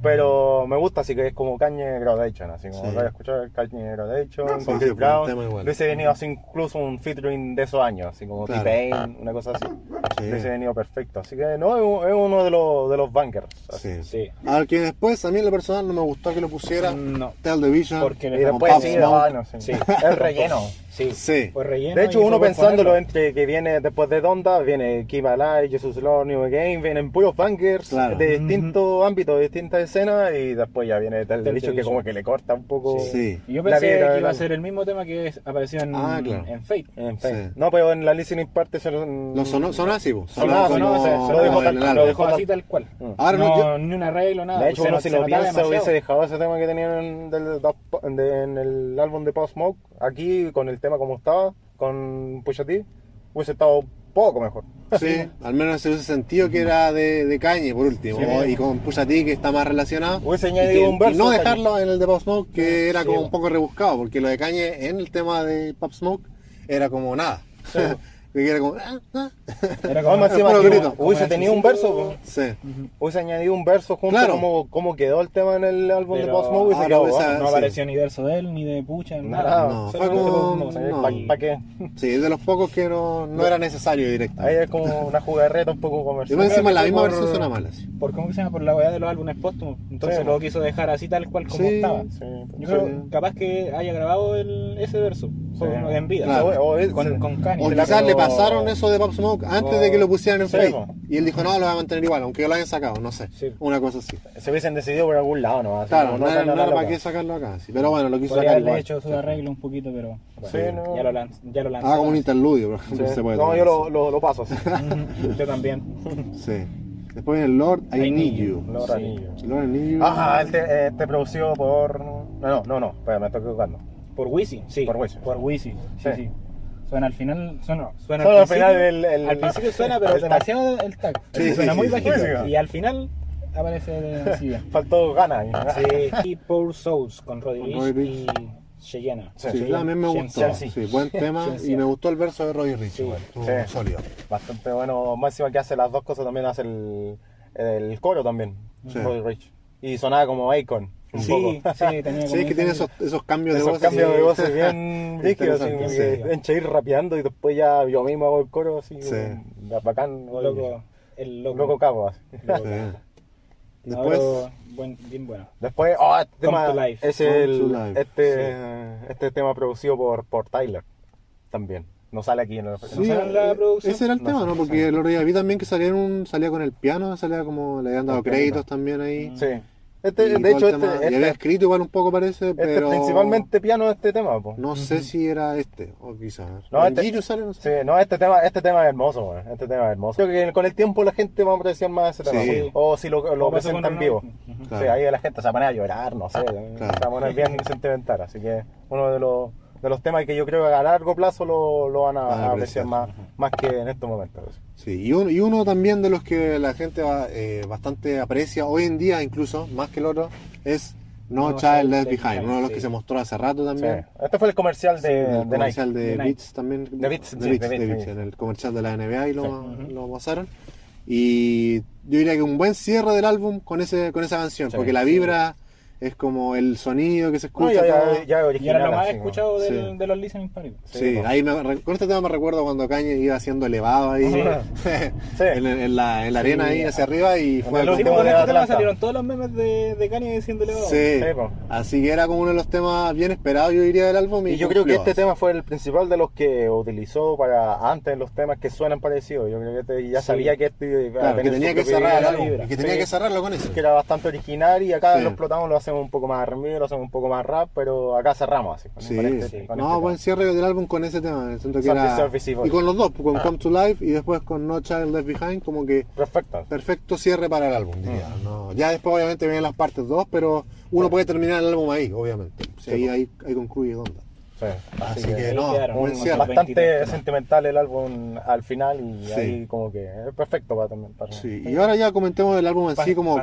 Pero me gusta, así que es como Kanye Graduation, así como Sí. voy a escuchar Kanye con sí, Chris Brown. Lo hubiese venido así incluso un featuring de esos años, así como Claro. T-Pain, una cosa así. Sí. Lo hubiese venido perfecto. Así que no, es un- es uno de los, de los bangers. así. Sí. A ver, que después, a mí en lo personal no me gustó que lo pusiera No. Tell the Vision. Porque Y después sí, ah, no, sí. Sí. el relleno. Sí. Sí. Relleno. De hecho, uno pensándolo entre que viene después de Donda, viene Keep Alive, Jesus Lord, New Game, vienen puros bangers Claro. de distintos ámbitos, de distintas escenas, y después ya viene the Vision, que como que le corta un poco. Sí. Y yo pensé que iba a ser el mismo tema que apareció en, Ah, claro. en Fate. En fin. Sí. No, pero en la listening parte se lo. Lo sonó, sonó así, pues. Sonó, sonó, como- se- se lo dejó tal- lo así tal cual. Mm. Ahora no, no, yo- ni un arreglo, nada. De hecho, uno no- si lo piensa hubiese dejado ese tema que tenían en el álbum de Post Smoke aquí con el tema como estaba, con Pusha T, hubiese estado poco mejor. Sí, al menos se hubiese sentido que era de, de Kanye, por último. Sí. Y con Pusha T, que está más relacionado. Hubiese Y añadido que- un verso y no dejarlo en el de Pop Smoke, que era Sí, como un poco rebuscado, porque lo de Kanye en el tema de Pop Smoke era como nada. que era como. ah, ah. Era No, más encima puro que grito. hubiese tenido un verso, Sí. hubiese añadido un verso junto Claro. como, como quedó el tema en el álbum de Post hubiese- bueno. No sí. apareció ni verso de él, ni de Pucha, Nada, nada. No, fue como- no. ¿Para qué? Sí, es de los pocos que no, no era necesario directo. Ahí es como una jugarreta un poco Y comercial. más encima la misma por- versión suena mal así. Por cómo se llama, por la weá de los álbumes póstumos. Entonces Sí, lo quiso dejar así tal cual como Sí. estaba. Sí, Yo creo capaz que haya grabado el, ese verso. En vida. Claro. O- o es- Con, con Kanye. O quizás le pasaron eso de Pop Smoke antes o- de que lo pusieran en Sí, Fate. po. Y él dijo, no, lo voy a mantener igual, aunque lo hayan sacado, no sé. Sí. Una cosa así. se hubiesen decidido por algún lado, ¿no? Así Claro, no, era, no era para qué sacarlo acá. sí. Pero bueno, lo quiso Podría sacar igual. hecho su arreglo un poquito, pero Sí, no. ya, lo lanz, ya lo lanzó. Ah, como un interludio, por ejemplo, Sí. se puede No, yo lo, lo, lo paso así. Yo también. Sí. Después en el Lord, I, I Need Need You. You. Los Sí. anillos. Lord, I Need You. Ajá, este, este producido por. No, no, no, no, espera, me estoy equivocando. Por Wisin, sí. Por Wisin. Por Wisin, sí, Sí. sí. Suena al final, suena, suena Solo al principio- final el- el- al principio suena, pero el tag. demasiado el tag. Sí, suena sí, muy sí, bajito. Y al final aparece así. Faltó ganas. Sí, y Poor Souls con Roddy Roddy y Cheyenne. Sí, Sí, también me gustó. Sí, buen tema. Y me gustó el verso de Roy Rich. Sí. igual, sólido. Bastante bueno. Máxima que hace las dos cosas, también hace el, el coro también. Sí. Roddy Ricch. Y sonaba como Akon. Un Sí, poco. sí, tenía como Sí, es que tiene esos, esos cambios de Esos voz. cambios de voces bien rígidos, así, Interesante, que sí. enche ir rapeando y después ya yo mismo hago el coro, así, Sí. como, bacán, loco, el loco. loco cabo. así. loco. Sí. Después, Ahora, buen, bien bueno. Después, oh, este tema es el, to life, este, este tema producido por, por Tyler, también. No sale aquí en el... sí, ¿No saben la eh, producción? ese era el No tema, sé, ¿no? Porque el otro día vi también que salía, en un, salía con el piano, salía como, le habían dado créditos también ahí. Sí. Este- de hecho, este- este- había escrito igual un poco parece, Este pero principalmente piano este tema, po. no sé si era este, o quizás. No, ¿El este- Girius sale? No sé. Sí, no, este tema, este tema es hermoso, weón. Este tema es hermoso. Creo que con el tiempo la gente va a apreciar más ese tema. Sí. O si lo, lo Como pasó presenta con en vivo. Claro. Sí, ahí la gente se va a poner a llorar, no sé. Claro. Se va a poner bien sentimental. Así que uno de los, de los temas que yo creo que a largo plazo lo, lo van a, a apreciar apreciar. más, más que en estos momentos. Sí, y, un- y uno también de los que la gente va, eh, bastante aprecia, hoy en día incluso, más que el otro, es No, No Child Left Left Behind, uno de los sí. que se mostró hace rato Sí. también. Este fue el comercial de, En el de Nike. comercial de, De Nike. Beats también. De Beats, sí, de Beats, de de Beats, sí. el comercial de la NBA y lo, Sí. Ujú. lo mostraron. Y yo diría que un buen cierre del álbum con ese con esa canción, Sí, porque la sí. vibra es como el sonido que se No, escucha. ya, ya, ya Y original. era lo más así, ¿no? escuchado del- Sí. de los listening party. Sí, Sí, ahí me, con este tema me recuerdo cuando Kanye iba siendo elevado ahí Sí. En, en la, en la arena Sí. ahí hacia arriba y fue el último de este tema salieron todos los memes de, de Kanye diciendo elevado. Sí, Sí, po. así que era como uno de los temas bien esperados yo diría del álbum. Y, Y yo creo que este tema fue el principal de los que utilizó para antes los temas que suenan parecidos. Yo creo que este ya Sí. sabía que este Claro, que tenía que cerrar y que tenía que cerrarlo con eso. que era bastante original y acá lo explotamos, lo hacemos un poco más lo hacemos un poco más rap, pero acá cerramos así. con- Sí, con este- sí. con no, este buen tema. cierre del álbum con ese tema. Siento que era... Surface. Y con los dos, con Ah. Come to Life y después con No Child Left Behind, como que Perfecto. perfecto cierre para el álbum, diría. Mm. No, ya después obviamente vienen las partes dos, pero uno puede terminar el álbum ahí, obviamente. Sí, ahí, ahí, ahí concluye Donda. Sí. Así, Así que, que no, cuantos bastante 23 temas. sentimental el álbum al final y Sí. ahí como que es perfecto para también. Para, Sí, y ahora ya comentemos del álbum en sí, como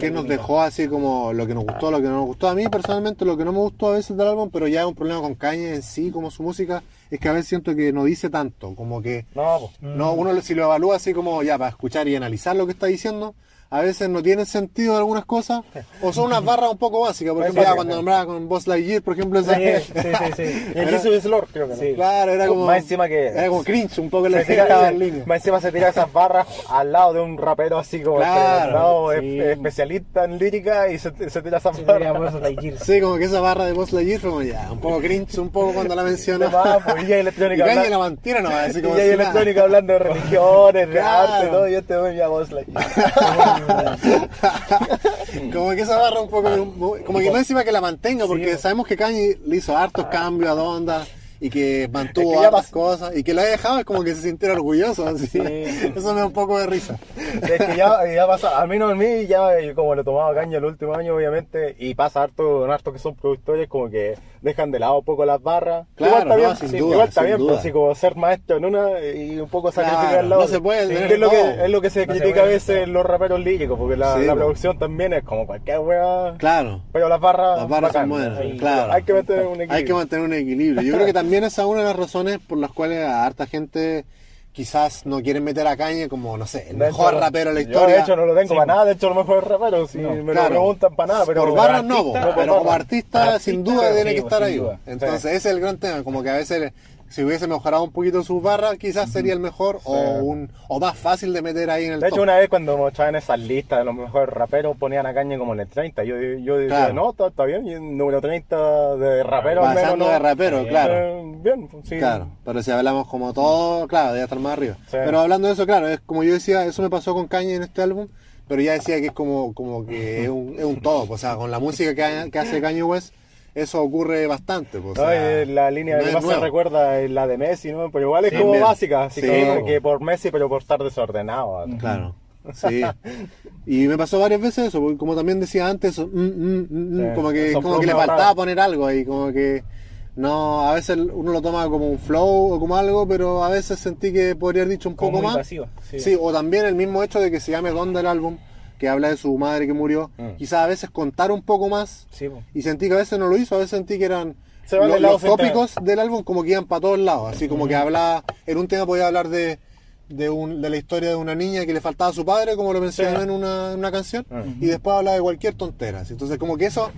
que nos dejó así como lo que nos gustó, lo que no nos gustó. A mí personalmente lo que no me gustó a veces del álbum, pero ya es un problema con Kanye en sí, como su música, es que a veces siento que no dice tanto, como que No, no uno si lo evalúa así como ya para escuchar y analizar lo que está diciendo, a veces no tienen sentido algunas cosas, o son unas barras un poco básicas, por Muy ejemplo, ya básicas, cuando sí. nombraba con Boss Lightyear, por ejemplo, esa- Sí, sí, sí, sí. Y el Jesus is Lord creo que no. Sí. claro, era como Más encima que- era como cringe un poco la Se tira- la línea. más encima se tira esas barras al lado de un rapero así como Claro, sí. es- especialista en lírica y se, se tira esas Sí, barras. Lightyear. Sí, como que esa barra de Boss Lightyear fue como ya, un poco cringe, un poco cuando la mencionó. No más, pues, y hay Y electrónica Kanye hablando- la mantiene nomás, así y como hay si electrónica hablando de religiones, de Claro. arte, todo, y este ya la nada. como que esa barra un poco, como que no encima que la mantenga, porque sabemos que Kanye le hizo hartos cambios a Donda y que mantuvo Es que pas- cosas y que lo haya dejado es como que se sintiera orgulloso. así. Sí. Eso me da un poco de risa. Es que ya, ya pasa, al menos en mí, ya eh, como lo tomaba caña el último año, obviamente, y pasa harto con hartos que son productores, como que dejan de lado un poco las barras. Claro, igual está no, bien, sin sí, duda, igual está sin bien, duda. pues, así como ser maestro en una y un poco sacrificar Claro, la no otra. se puede Sí, tener es, lo que, es lo que se No se critica a puede veces todo. en los raperos líricos, porque la, Sí, la pues. producción también es como cualquier wea. Claro. Pero las barras. Las barras son bacán, buenas, ahí, claro. Hay que mantener un equilibrio. Hay que mantener un equilibrio. Yo creo que también esa es una de las razones por las cuales a harta gente quizás no quieren meter a Kanye como, no sé, el De mejor hecho, rapero de la Yo, historia. de hecho, no lo tengo Sí. para nada. De hecho, lo mejor rapero. Si No, me Claro. lo preguntan para nada. Pero por barras no, pero como artista, Artista, sin duda tiene que estar ahí. duda. Entonces Sí. ese es el gran tema, como que a veces si hubiese mejorado un poquito sus barras, quizás sería el mejor o Sí. un o más fácil de meter ahí en el De hecho, top. una vez cuando mostraban esas listas de los mejores raperos, ponían a Caña como en el 30. Yo, yo decía, Claro. no, está, está bien. Y el número 30 de rapero al menos, Pasando ¿no? de rapero, Sí. claro. Eh, bien, sí. Claro, pero si hablamos como todo, claro, debe estar más arriba. Sí. Pero hablando de eso, claro, es como yo decía, eso me pasó con Kanye en este álbum, pero ya decía que es como, como que es un, es un todo, pues, o sea, con la música que, que hace Kanye West, eso ocurre bastante. Pues, o No, sea, la línea no que más se nuevo. recuerda es la de Messi, ¿no? Pero igual es Sí, como bien. básica, así Sí, que por Messi, pero por estar desordenado. Claro, sí. Y me pasó varias veces eso, porque como también decía antes, mm, mm, mm, mm, Sí, como que, como que le faltaba raros. poner algo ahí, como que no, a veces uno lo toma como un flow o como algo, pero a veces sentí que podría haber dicho un Como poco más. vacío, sí. Sí, o también el mismo hecho de que se llame Donda el álbum, que habla de su madre que murió, Mm. quizás a veces contar un poco más, Sí, y sentí que a veces no lo hizo, a veces sentí que eran los central. tópicos del álbum como que iban para todos lados, así como que hablaba, en un tema podía hablar de, de, un, de la historia de una niña que le faltaba a su padre, como lo mencionó Sí. en, una, en una canción, Mm. y después habla de cualquier tontera, entonces como que eso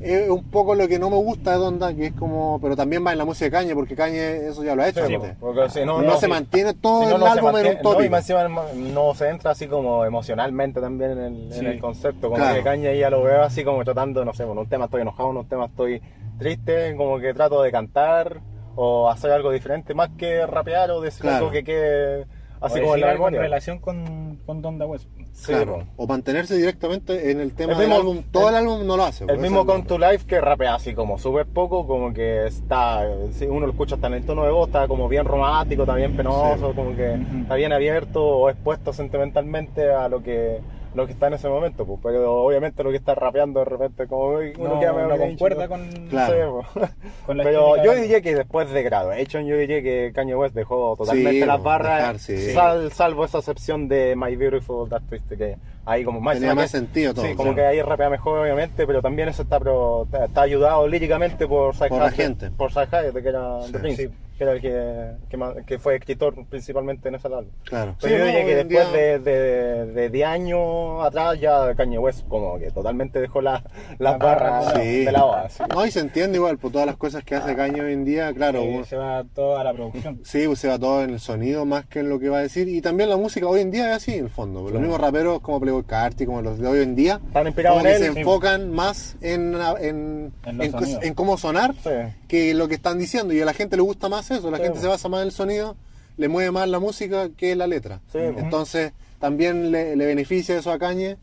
es un poco lo que no me gusta de Donda, que es como, pero también va en la música de Caña, porque Caña eso ya lo ha hecho Sí, antes. porque si no, no, no, se sí. mantiene todo Si el no álbum en mantiene- un tópico. no, y más encima no se entra así como emocionalmente también en el, Sí. en el concepto. Como Claro. que Caña ya lo veo así como tratando, no sé, con un tema estoy enojado, en un tema estoy triste, como que trato de cantar o hacer algo diferente, más que rapear o decir Claro. algo que quede así O como en la en memoria. relación con, con Donda West. Sí, Claro. po. O mantenerse directamente en el tema El del mismo- álbum. Todo el, el- álbum no lo hace. El mismo Come to Life que rapea así como súper poco, como que está, si uno lo escucha hasta en el tono de voz, está como bien romántico, está bien penoso, Sí. como que está bien abierto o expuesto sentimentalmente a lo que lo que está en ese momento, pues, pero obviamente lo que está rapeando de repente como uno No, queda medio no concuerda con, Claro. Sí, pues. con la Pero yo diría que después de Graduation, yo diría que Kanye West dejó totalmente Sí, las pues, barras, dejar, sí. sal- salvo esa excepción de My Beautiful Dark Twisted, que ahí como más, Tenía más que- sentido todo, Sí, como claro. que ahí rapea mejor, obviamente, pero también eso está, pero, está, ayudado líricamente por Cy Por la gente. Por Hayek, que era Sí. Prince, Sí. que era el que, que, que fue escritor principalmente en ese álbum. Claro. Pero Sí, yo no, diría que después día- de, de, de 10 años atrás ya Kanye West como que totalmente dejó la- las La barras barra, de, la así. No, y se entiende igual por todas las cosas que hace Caño hoy en día, claro. uno- se va todo a la producción. Sí, pues se va todo en el sonido más que en lo que va a decir. Y también la música hoy en día es así, en el fondo. Los mismos raperos como Playboy Carti, como los de hoy en día, Están inspirados como en que él. se sí. enfocan más en, en, En los en cos- sonidos. en cómo sonar Sí. que lo que están diciendo. Y a la gente le gusta más eso, la Sí, gente pues. se basa más en el sonido, le mueve más la música que la letra. Sí, pues. Entonces también le, le beneficia eso a Cañe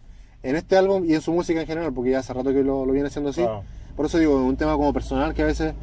en este álbum y en su música en general, porque ya hace rato que lo, lo viene haciendo así. Claro. Por eso digo, es un tema como personal que a veces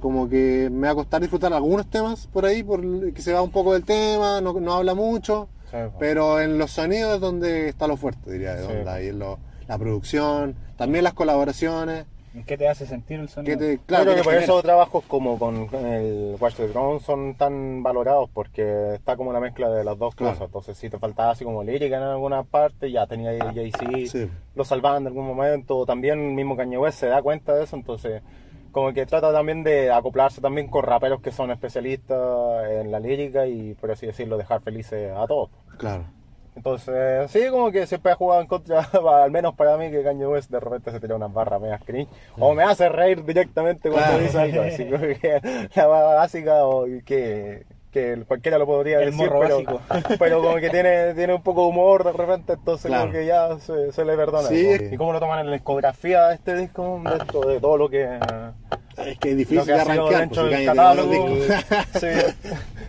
como que me va a costar disfrutar algunos temas por ahí, por que se va un poco del tema, no, no habla mucho, Sí, pues. pero en los sonidos es donde está lo fuerte, diría de Sí. onda, y en lo- la producción, también las colaboraciones, ¿En qué te hace sentir el sonido? te, Claro, creo que que por eso trabajos como con el Watch the Throne son tan valorados porque está como la mezcla de las dos Claro. cosas. Entonces, si te faltaba así como lírica en alguna parte, ya tenía ahí Jay-Z, Sí. lo salvaban de algún momento. También el mismo Kanye West se da cuenta de eso, entonces como que trata también de acoplarse también con raperos que son especialistas en la lírica y por así decirlo dejar felices a todos. Claro. Entonces, sí, como que siempre ha jugado en contra, al menos para mí, que Kanye West de repente se tira unas barras medias cringe, o me hace reír directamente cuando Claro. dice algo, así como que la barra básica, o que, que cualquiera lo podría El decir, pero, pero como que tiene, tiene un poco de humor de repente, entonces Claro. como que ya se, se le perdona. Sí, ¿Y cómo lo toman en la discografía de este disco? Dentro de todo lo que... Es que es difícil de arrancar, pues, si catálogo. dos discos. Sí,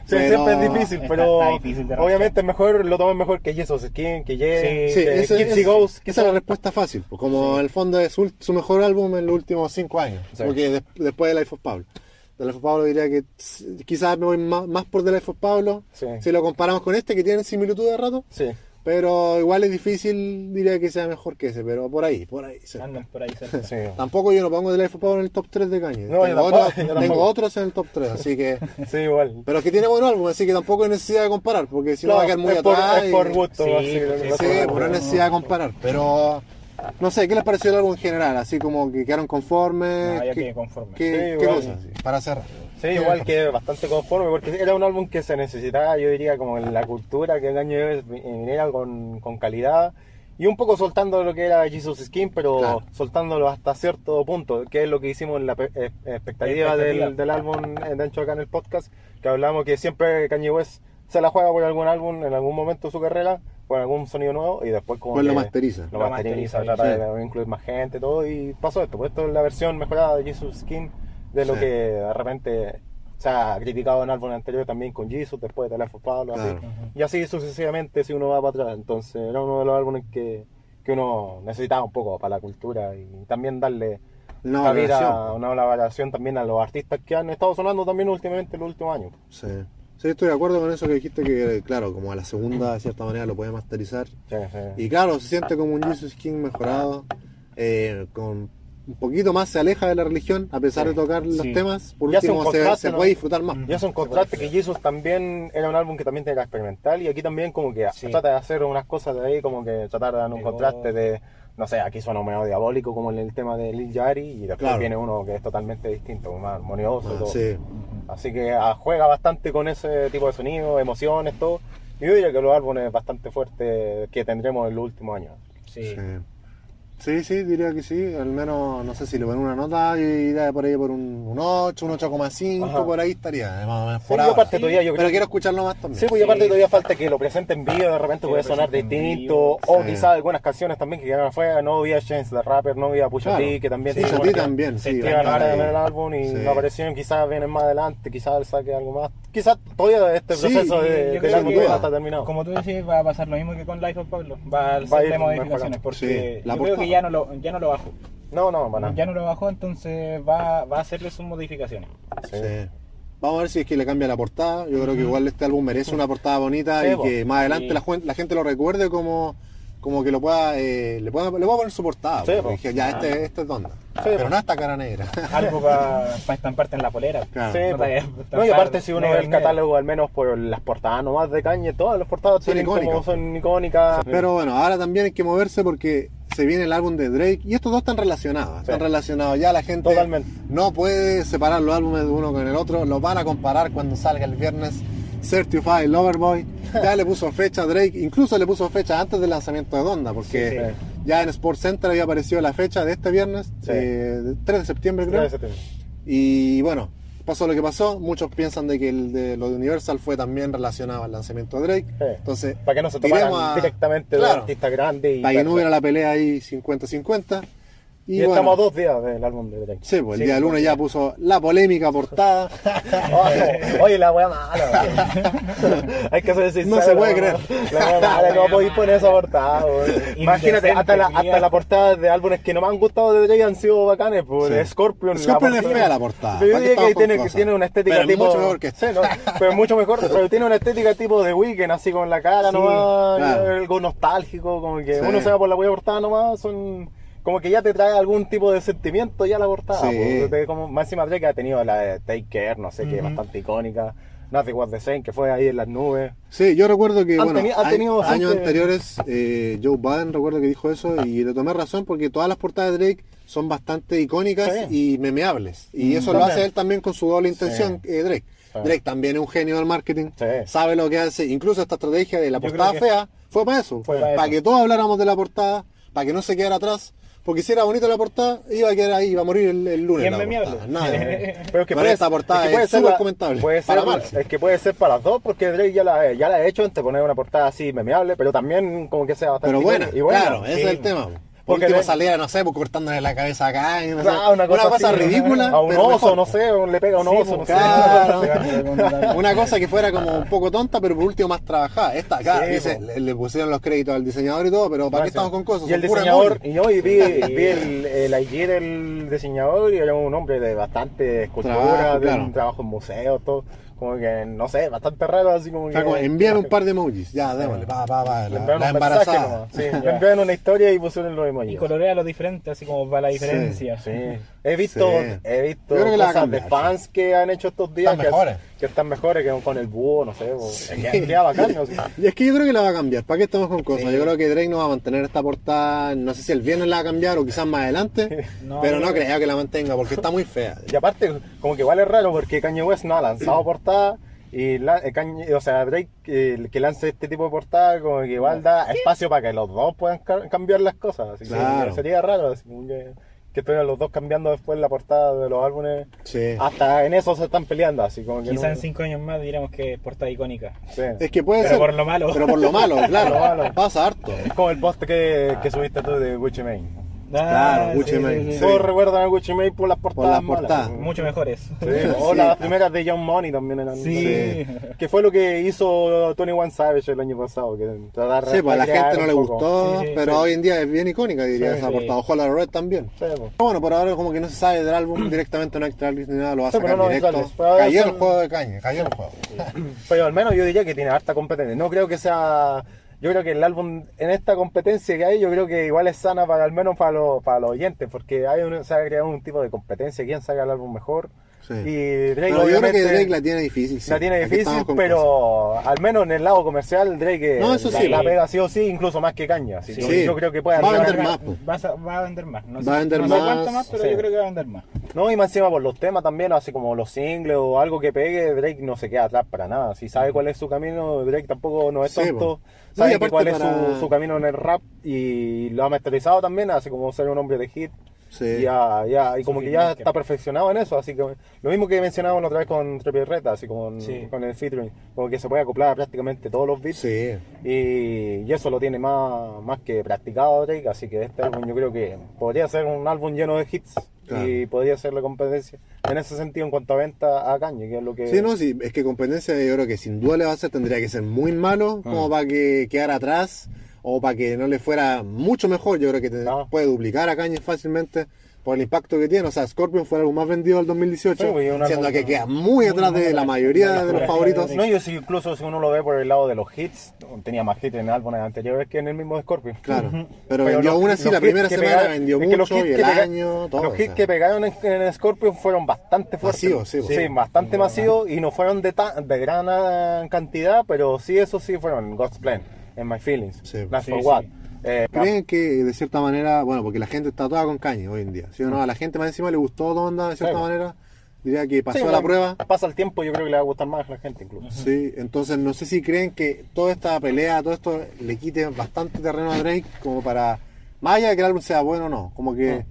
Sí, Pero- siempre es difícil, Está- pero está difícil de arrancar. obviamente es mejor, lo toman mejor que Jesus Skin, que Ye, Sí, Sí, que ese- Ghost, esa es la respuesta fácil, pues, como en el fondo es su, su mejor álbum en los últimos cinco años, Sí. porque des- después de Life of Pablo. De Life of Pablo diría que quizás me voy más, más por The Life of Pablo, Sí. si lo comparamos con este que tiene similitud de rato, Sí. Pero igual es difícil, diría que sea mejor que ese, pero por ahí, por ahí. sí. Andan por ahí cerca. Sí. Tampoco yo no pongo The Life of Pablo en el top 3 de Kanye, No, tengo, tengo otros en el top 3, así que... Sí, igual. Pero es que tiene buen álbum, así que tampoco hay necesidad de comparar, porque si no, No, va a quedar muy es por, atrás. es y- por gusto. Sí, así, lo- sí, Sí, pues no hay necesidad de comparar, pero no sé, ¿qué les pareció el álbum en general? Así como que quedaron conformes. No, ya ¿Qué, quedé conforme. qué- Sí, qué cosas? Para cerrar. Sí, igual que bastante conforme, porque era un álbum que se necesitaba, yo diría, como en la cultura, que el año viniera con, con calidad. Y un poco soltando lo que era Jesus Skin, pero Claro. soltándolo hasta cierto punto, que es lo que hicimos en la pe- eh, expectativa del, Expectativa. del álbum eh, de hecho acá en el podcast, que hablamos que siempre Kanye West se la juega por algún álbum en algún momento de su carrera, por algún sonido nuevo, y después como Pues lo masteriza. Lo Lo masteriza, masteriza, trata de incluir más gente, todo, y pasó esto. Pues esto es la versión mejorada de Jesus Skin, de lo Sí. que de repente se ha criticado en álbumes anteriores también con Jesus, después de of Pablo, así. Claro. Y así sucesivamente si uno va para atrás. Entonces era uno de los álbumes que, que uno necesitaba un poco para la cultura y también darle Una valoración. una valoración también a los artistas que han estado sonando también últimamente en los últimos años. Sí. Sí, estoy de acuerdo con eso que dijiste que, claro, como a la segunda, de cierta manera, lo puede masterizar. Sí, sí. Y claro, se siente como un Jesus King mejorado, eh, con un poquito más se aleja de la religión, a pesar Sí. de tocar los Sí. temas. Por Y hace último, se, se ¿no? puede disfrutar más. Y es un contraste que Jesus también era un álbum que también era experimental y aquí también como que Sí. trata de hacer unas cosas de ahí, como que tratar de dar un contraste de, no sé, aquí suena medio diabólico como en el tema de Lil Yari y después Claro. viene uno que es totalmente distinto, más armonioso. y Ah, todo. sí. Así que ah, juega bastante con ese tipo de sonido, emociones, todo. Y yo diría que los álbumes bastante fuertes que tendremos en los últimos años. Sí. Sí. Sí, sí, diría que sí. Al menos, no sé si le ponen una nota, yo iría por ahí por un, un 8, un 8,5, Ajá. por ahí estaría. Más o menos Sí, por y ahora. aparte todavía yo creo Pero quiero escucharlo más también. Sí, pues y aparte todavía falta que lo presente en vivo, de repente Sí, puede sonar distinto, o Sí. quizás algunas canciones también que quedaron afuera, no había Chance the Rapper, no había Pusha Claro. T, que también Sí, Pusha T también, se sí, ahora en el álbum y Sí. no aparecieron, quizás vienen más adelante, quizás saque algo más, quizás todavía este Sí, proceso Y de, del álbum todavía no está terminado. Como tú decís, va a pasar lo mismo que con Life of Pablo. Va a hacerle ir modificaciones porque Sí, la yo creo que ya no lo, ya no lo bajó. No, no, para nada. Ya no lo bajó, entonces va, va a hacerle sus modificaciones. Sí. Sí. Vamos a ver si es que le cambia la portada. Yo creo que igual este álbum merece una portada bonita Sí, y po. que más adelante Sí. la, juen- la gente lo recuerde como, como que lo pueda, eh, le pueda, le pueda poner su portada. Sí, porque dije, ya, este, este es Donda. Sí, Pero po. no esta cara negra. Algo para estamparte en la polera. Claro. Sí, No po. te vayas a no, y aparte si uno ve el catálogo, al menos por las portadas nomás de caña, todas las portadas Son tienen como icónicas. son icónicas. Pero bueno, ahora también hay que moverse porque se viene el álbum de Drake y estos dos están relacionados. Están Sí. relacionados. Ya la gente Totalmente. no puede separar los álbumes de uno con el otro. Los van a comparar cuando salga el viernes. Certified Loverboy ya le puso fecha a Drake, incluso le puso fecha antes del lanzamiento de Donda, porque Sí, sí. ya en Sports Center había aparecido la fecha de este viernes, Sí. eh, 3 de septiembre creo. Tres de septiembre. Y bueno, pasó lo que pasó. Muchos piensan de que el de lo de Universal fue también relacionado al lanzamiento de Drake. Sí. Entonces, Para que no se tomaran a- directamente de Claro. un artista grande y, para que no hubiera la pelea ahí 50-50. Y, bueno, estamos a dos días del álbum de Drake. Sí, pues el Sí, día lunes ya puso la polémica portada. Oye, oye, la wea mala. weón. Hay que ser sincero. No se puede creer. La wea mala, no podéis poner esa portada. Imagínate, hasta la, hasta la portada de álbumes que no me han gustado de Drake han sido bacanes. Pues, Sí. Scorpion. Scorpion la es portada- fea la portada. Pero yo ¿Para qué diría que tiene, tiene una estética Pero es tipo. mucho mejor que esta. Sí, ¿no? Pero es mucho mejor. Pero tiene una estética tipo de Weekend, así con la cara Sí, nomás. claro. Algo nostálgico. Como que Sí. uno se va por la wea portada nomás. Son. Como que ya te trae algún tipo de sentimiento ya la portada. Sí. pues, de como, más encima Drake ha tenido la de Take Care, no sé, que es bastante icónica. Nothing Was the Same, que fue ahí en las nubes. Sí, yo recuerdo que Han bueno, teni- han años anteriores eh, Joe Biden recuerdo que dijo eso y le tomé razón porque todas las portadas de Drake son bastante icónicas Sí. y memeables. Y Mm, eso lo hace él también con su doble intención, eh, Drake. Sí. Drake también es un genio del marketing, Sí. sabe lo que hace. Incluso esta estrategia de la portada fea fue para eso, Fue para para eso. que todos habláramos de la portada, para que no se quedara atrás. Porque si era bonita la portada, iba a quedar ahí, iba a morir el, el lunes. Memeable. portada. Nada. Pero es que puede, esta portada que es ser súper comentable, Puede ser, para sí. Es que puede ser para las dos, porque Drake ya la, ya la ha hecho antes, poner una portada así memeable, pero también como que sea bastante Pero buena, icónica y buena. claro, ese es el tema. Por Porque último de- salía, no sé, pues, cortándole la cabeza acá, y no sé, Claro, una cosa, así, ridícula. A un oso, mejor. no sé, le pega a un Sí, oso, no pues, sé. Claro. Una cosa que fuera como un poco tonta, pero por último más trabajada. Esta acá, Sí, dice, po. le, le pusieron los créditos al diseñador y todo, pero ¿para qué estamos con cosas? Y el diseñador, y yo y vi, vi el, el IG del diseñador y era un hombre de bastante escultura, Trabajo, de claro. un trabajo en museo, todo. Como que, no sé, bastante raro, así como O que. como, envíame un par de emojis, ya, démosle, pa, pa, pa, Le la, la mensaje nomás, Sí, le enviaron una historia y pusieron los emojis. Y colorea lo diferente, así como para la diferencia. Sí. He visto, Sí. he visto que cosas de fans que han hecho estos días Están que, mejores. que están mejores que con el búho, no sé. o- que Queda bacán, no sé. Y es que yo creo que la va a cambiar. ¿Para qué estamos con cosas? Sí. Yo creo que Drake no va a mantener esta portada. No sé si el viernes la va a cambiar o quizás más adelante. No, pero no creo que la mantenga porque está muy fea. Y aparte, como que es raro porque Kanye West no ha lanzado portada y la, eh, Kanye- o sea, Drake eh, que lance este tipo de portada como que igual da espacio para que los dos puedan ca- cambiar las cosas. Así que Claro. sería raro así que, que estuvieran los dos cambiando después la portada de los álbumes. Sí. Hasta en eso se están peleando, así como que Quizá no- en cinco años más diremos que es portada icónica. sí. Es que puede Pero ser. por lo malo. Pero por lo malo, claro. Lo malo. Pasa harto. Es como el post que, que subiste tú de Gucci Mane. Claro, Gucci Mane, sí. Todos recuerdan a Gucci Mane por las portadas. las malas. portadas. Mucho mejores. Sí, o Sí. las primeras de Young Money también eran. Sí. Que fue lo que hizo Tony One Savage el año pasado. Que tratar Sí, pues a la gente no le gustó, Sí, sí, pero sí. hoy en día es bien icónica, diría Sí, esa sí. portada. Ojo la Red también. Sí, pues. Bueno, por ahora como que no se sabe del álbum directamente, no hay ni nada, lo va a Sí, sacar pero no directo. Cayó el juego de caña, cayó el juego. Pero al menos yo diría que tiene harta competencia. No creo que sea. Yo creo que el álbum, en esta competencia que hay, yo creo que igual es sana para al menos para los, para los oyentes, porque hay un, se ha creado un tipo de competencia. ¿Quién saca el álbum mejor? Sí. Y Drake, Pero yo creo que obviamente, Drake la tiene difícil. sí. la tiene difícil, pero al menos en el lado comercial, Drake No, eso la, sí. la pega sí o sí, incluso más que Caña. Así que Sí. Yo creo que puede Va a vender más. Va a, va a vender más. No sé, Va a vender no sé más, cuánto más, pero sí. yo creo que va a vender más. No, y más encima por los temas también, así como los singles o algo que pegue, Drake no se queda atrás para nada. Si sabe cuál es su camino, Drake tampoco no es tonto. Sabe cuál es su camino en el rap y lo ha masterizado también, así como ser un hombre de hit. Sí. Y ya, ya, y como que ya está perfeccionado en eso, así que lo mismo que mencionábamos la otra vez con Trepi Reta, así como con, Sí. con el featuring, como que se puede acoplar a prácticamente todos los beats. Sí. Y, y eso lo tiene más, más que practicado Drake, así que este álbum yo creo que podría ser un álbum lleno de hits Claro. y podría ser la competencia en ese sentido en cuanto a venta a Kanye, que es lo que... Sí, no, sí, es que competencia yo creo que sin duda le va a hacer, tendría que ser muy malo como Mm. para que quedara atrás o para que no le fuera mucho mejor. Yo creo que te- No. puede duplicar a Kanye fácilmente por el impacto que tiene. O sea, Scorpion fue el álbum más vendido del 2018, Sí, siendo que queda muy atrás de la mayoría de la de los favoritos. No, yo sí, incluso si uno lo ve por el lado de los hits, tenía más hits en álbumes anteriores que en el mismo Scorpion. Claro, pero, Pero vendió los- una sí, los la primera semana pegaron- vendió los mucho hits y el que año, todo. Los o hits sea. que pegaron en, en Scorpion fueron bastante fuertes. Masivos, sí, pues. sí, bastante masivos y no fueron de, ta- de gran ah, cantidad, pero sí, eso sí fueron God's Plan, en My Feelings, Sí. For sí. What. Eh, ¿Creen que de cierta manera, bueno, porque la gente está toda con Kanye hoy en día, ¿sí o no? A la gente más encima le gustó Donda de cierta manera, diría que pasó sí, la bueno, prueba. Pasa el tiempo, yo creo que le va a gustar más a la gente incluso. Sí, entonces no sé si creen que toda esta pelea, todo esto le quite bastante terreno a Drake como para, más allá de que el álbum sea bueno o no, como que,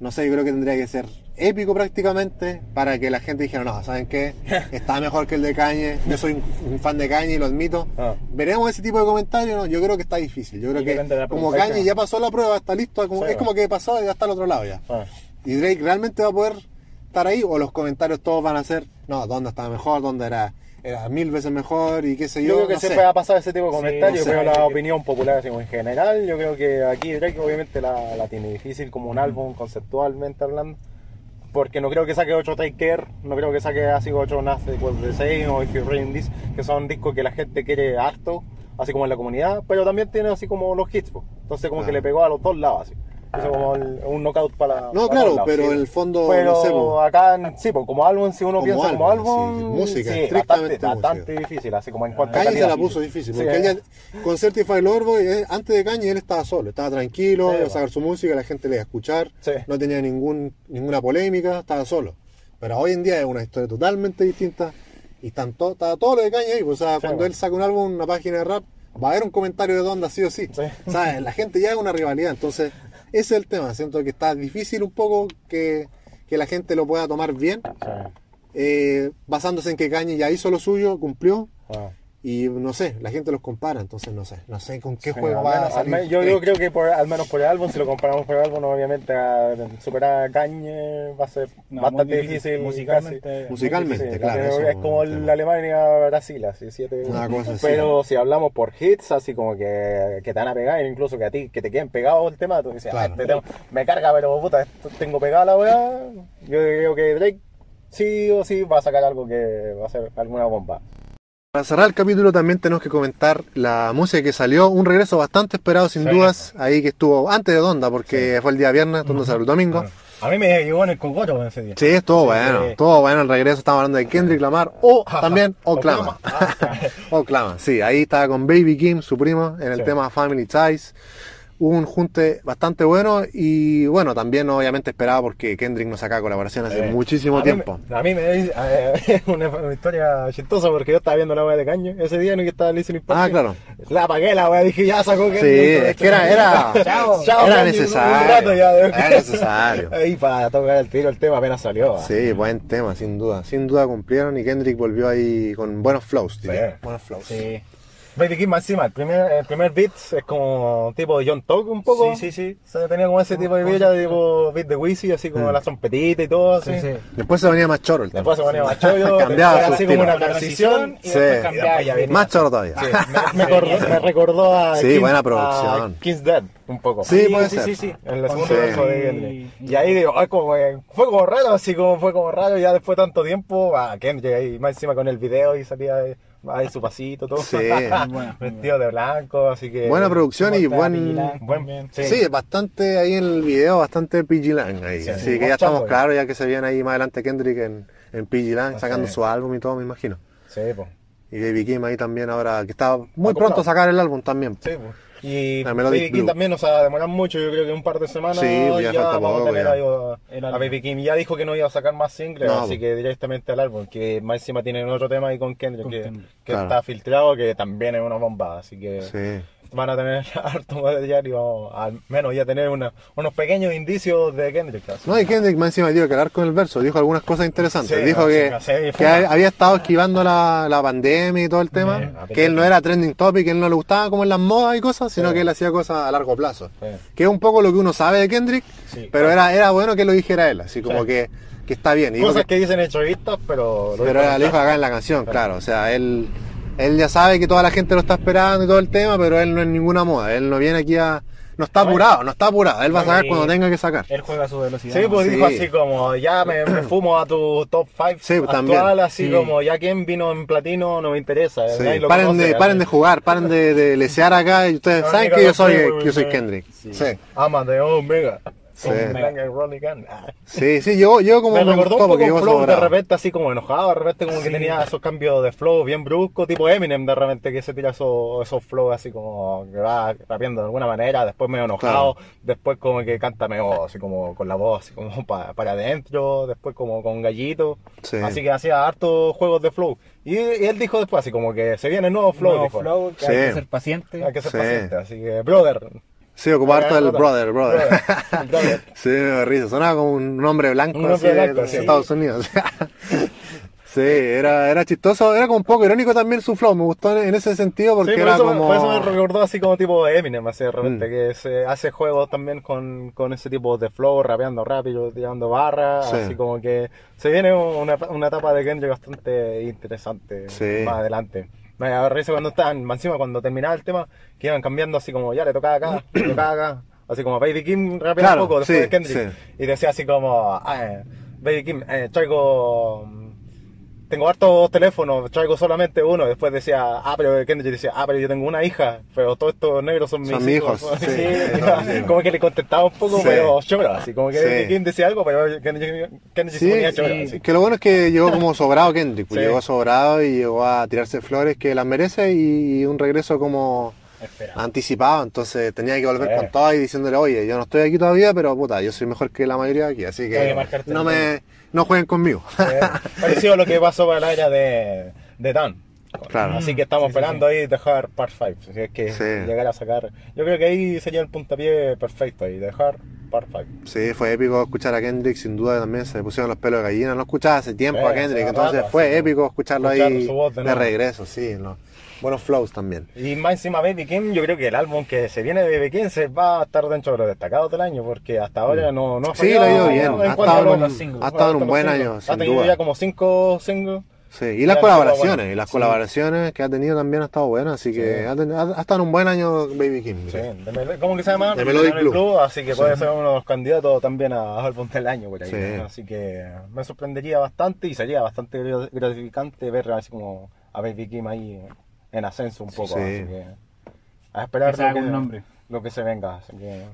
no sé, yo creo que tendría que ser épico prácticamente para que la gente dijera, no, ¿saben qué? Está mejor que el de Kanye, yo soy un, fan de Kanye y lo admito. Ah. Veremos ese tipo de comentarios, ¿no? yo creo que está difícil, yo creo que como. Kanye ya pasó la prueba, está listo, como- Sí, es como que pasó y ya está al otro lado ya. Ah. ¿Y Drake realmente va a poder estar ahí? ¿O los comentarios todos van a ser, no, ¿dónde estaba mejor? ¿Dónde era, era mil veces mejor? ¿Y qué sé yo? Yo creo que No siempre sé. va a pasar ese tipo de Sí, comentarios, no sé. pero la opinión popular así como en general, yo creo que aquí Drake obviamente la, la tiene difícil como un álbum conceptualmente hablando, porque no creo que saque otro Take Care, no creo que saque así otro Nace Equals the Same o If You Rain This, que son discos que la gente quiere harto, así como en la comunidad, pero también tiene así como los hits, entonces como que le pegó a los dos lados así. Hizo como el- un knockout para No, para claro, pero sí. en el fondo, pero no sé, po. acá sí, po, como álbum si uno Como piensa como álbum, álbum sí, música, sí, estrictamente bastante, bastante música. difícil así como en cuanto a Kanye se la puso difícil, porque él ya, con Certified Lover Boy, eh, antes de Kanye él estaba solo, estaba tranquilo, iba a sacar su música, la gente le iba a escuchar, no tenía ningún, ninguna polémica, estaba solo. Pero hoy en día es una historia totalmente distinta y están to- está todo lo de Kanye ahí, pues, o sea, cuando po. él saca un álbum, una página de rap, va a haber un comentario de Donda sí o sí. Sí. O sea, la gente ya es una rivalidad, entonces ese es el tema, siento que está difícil un poco que, que la gente lo pueda tomar bien, Sí. eh, basándose en que Kanye ya hizo lo suyo, cumplió, Ah. Y no sé, la gente los compara, entonces no sé, no sé con qué Sí, juego al va menos- a salir. menos- yo, yo creo que por, al menos por el álbum, si lo comparamos por el álbum, obviamente a superar a Kanye va a ser No, bastante difícil. musicalmente. casi. Musicalmente, difícil. claro, la- eso es como el tema. Alemania-Brasil, así, siete. Una cosa así. Pero si hablamos por hits, así como que, que te van a pegar, incluso que a ti, que te queden pegados el tema, tú dices, Claro. "Ah, este me carga, pero puta, tengo pegada la weá. Yo creo que Drake sí o sí va a sacar algo que va a ser alguna bomba. Para cerrar el capítulo también tenemos que comentar la música que salió, un regreso bastante esperado sin Sí. dudas, ahí que estuvo antes de Donda, porque fue el día viernes, Donda salió el domingo. A mí me llegó en el cocoto ese día. Sí, estuvo Sí, bueno, estuvo bueno el regreso, estamos hablando de Kendrick Lamar o también o Clama. o Clama, sí, ahí estaba con Baby Kim, su primo, en el tema Family Ties. Hubo un junte bastante bueno y bueno, también obviamente esperado porque Kendrick no saca colaboración hace Eh, muchísimo a tiempo. a mí me dice, eh, una, una historia chistosa porque yo estaba viendo la wea de caño ese día en el que estaba listening Ah, party. claro. La apagué la wea, dije ya sacó que Sí, es que era, era, Chao, chao, era necesario. ya. Era necesario. Ahí para tocar el tiro el tema apenas salió. ah. Sí, buen tema, sin duda. Sin duda cumplieron y Kendrick volvió ahí con buenos flows. Sí. Buenos flows. Sí. Baby Kim más encima, el primer, el primer beat es como tipo de John Talk un poco. Sí, sí, sí. O sea, tenía como ese tipo de vibra, tipo beat de Wizzy, así como Mm. las trompetitas y todo. Así. Sí, sí. Después se venía más choro el tema. Después se ponía más chollo, Cambiaba su así estilo. como una La transición. y Sí. después Y cambiaba. después ya venía. Más choro todavía. Sí, me, me acordó, me recordó a, Sí, buena producción. a King's Dead un poco. Sí, puede sí, ser. sí, sí. En el segundo Sí. verso de. Y ahí digo, ay, como, fue como raro, así como fue como raro, ya después de tanto tiempo, a Kendrick ahí más encima con el video y salía ahí su pasito, todo. Sí. Vestido de blanco, así que. Buena producción y buen... Buen- sí. Sí, bastante ahí en el video, bastante PG Lang ahí. Sí, Así sí, que ya estamos claros, ya que se viene ahí más adelante Kendrick en, en PG Lang, sacando su álbum y todo, me imagino. Sí, pues. Y Baby Kim ahí también ahora, que está muy Acoplado. pronto a sacar el álbum también. Sí, pues. Y Baby Blue. también, o sea, demoran mucho, yo creo que un par de semanas Sí, ya ya falta vamos poco, a tener ya. a. Baby King. Ya dijo que no iba a sacar más singles, No, así pues. que directamente al álbum, que más encima tienen otro tema ahí con Kendrick, Con que, Kendrick. que Claro. está filtrado, que también es una bomba, así que Sí. Van a tener harto material y vamos al menos ya tener una- unos pequeños indicios de Kendrick. así. No, y Kendrick más encima dio que hablar con el verso, dijo algunas cosas interesantes. Sí, dijo que, que había estado esquivando la, la pandemia y todo el tema, que él no era trending topic, que él no le gustaba como en las modas y cosas, sino Sí. que él hacía cosas a largo plazo. Sí. Que es un poco lo que uno sabe de Kendrick, pero era, era bueno que lo dijera él, así como que, que está bien. Cosas que- que dicen en entrevistas, pero... lo pero lo dijo acá en la canción, claro. O sea, él, él ya sabe que toda la gente lo está esperando y todo el tema, pero él no es ninguna moda. Él no viene aquí a. No está apurado, no está apurado. Él va a sacar y- cuando tenga que sacar. Él juega a su velocidad. Sí, pues Sí. dijo así como, ya me, me fumo a tu top 5 Sí, actual, también. así Sí. como, ya quien vino en platino no me interesa. Sí, nadie lo Paren, conoce, de, paren de jugar, paren de, de lesear acá y ustedes No, saben que yo soy, que yo soy. Kendrick. Sí. Sí. Ama de Omega. Sí. Sí, sí, yo, yo como Me me recordó gustó un poco flow de repente así como enojado, de repente como que tenía esos cambios de flow bien bruscos, tipo Eminem de repente que se tira esos, esos flows así como que va rapeando de alguna manera, después medio enojado, después como que canta medio así como con la voz así como pa- para adentro, después como con gallito, Sí. así que hacía hartos juegos de flow. Y, y él dijo después así como que se viene nuevo flow, Nuevo dijo. flow, que Sí. hay que ser paciente. Hay que ser Sí. paciente, así que brother. Sí, ocupaba harto el brother, brother. Brother, brother. Sí, me risa. Sonaba como un hombre blanco, Un así hombre de- blanco, de sí. Estados Unidos. sí, era, era chistoso, era como un poco irónico también su flow. Me gustó en ese sentido porque Sí, por, era eso, como. por eso me recordó así como tipo Eminem, así de repente, Mm. que se hace juegos también con, con ese tipo de flow, rapeando rápido, tirando barras, Sí. así como que se viene una, una etapa de Kendrick bastante interesante más adelante. Me da risa cuando estaban, más encima cuando terminaba el tema, que iban cambiando así como, ya le tocaba acá, le tocaba acá, así como Baby Kim Claro, un poco después sí, de Kendrick, sí. y decía así como, ah, eh, Baby Kim, eh, traigo... Tengo hartos teléfonos, traigo solamente uno. Después decía, ah, pero Kendrick decía, ah, pero yo tengo una hija, pero todos estos negros son mis Son hijos. hijos, sí. Sí, como que le contestaba un poco, Sí. pero choro, así como que. Kim decía algo, pero Sí, se ponía sí. así. Que lo bueno es que llegó como sobrado Kendrick, pues llegó sobrado y llegó a tirarse flores que las merece y un regreso como anticipado, entonces tenía que volver con todo y diciéndole, oye, yo no estoy aquí todavía, pero puta, yo soy mejor que la mayoría de aquí, así que que no me no jueguen conmigo. Eh, parecido a lo que pasó para la era de, de Dan. Claro. Así que estamos Sí, sí, esperando ahí dejar Part 5. Si es que Sí. llegar a sacar. Yo creo que ahí sería el puntapié perfecto ahí, dejar Part 5. Sí, fue épico escuchar a Kendrick, sin duda también se le pusieron los pelos de gallina, no escuchaba hace tiempo Sí, a Kendrick, entonces rato, fue épico escucharlo Escuchar ahí de regreso, sí, no. Buenos flows también. Y más encima Baby King, yo creo que el álbum que se viene de Baby King se va a estar dentro de los destacados del año, porque hasta ahora no, no ha Mm. Sí, lo ha ido bien, en ha estado, en un, ha estado en un buen año, Ha tenido duda. ya como cinco singles. Sí, y las colaboraciones, bueno. y las Sí. colaboraciones que ha tenido también ha estado buenas, así que Sí. ha, ten- ha- ha estado en un buen año Baby King. Sí, de ¿Cómo que se llama? De Melodic Blue. Así que puede ser uno de los candidatos también a álbum del año por ahí. Sí. ¿no? Así que me sorprendería bastante y sería bastante grat- gratificante ver así como a Baby Kim ahí en ascenso un poco. Sí. Así que a esperar lo que, un nombre. lo que se venga. Así que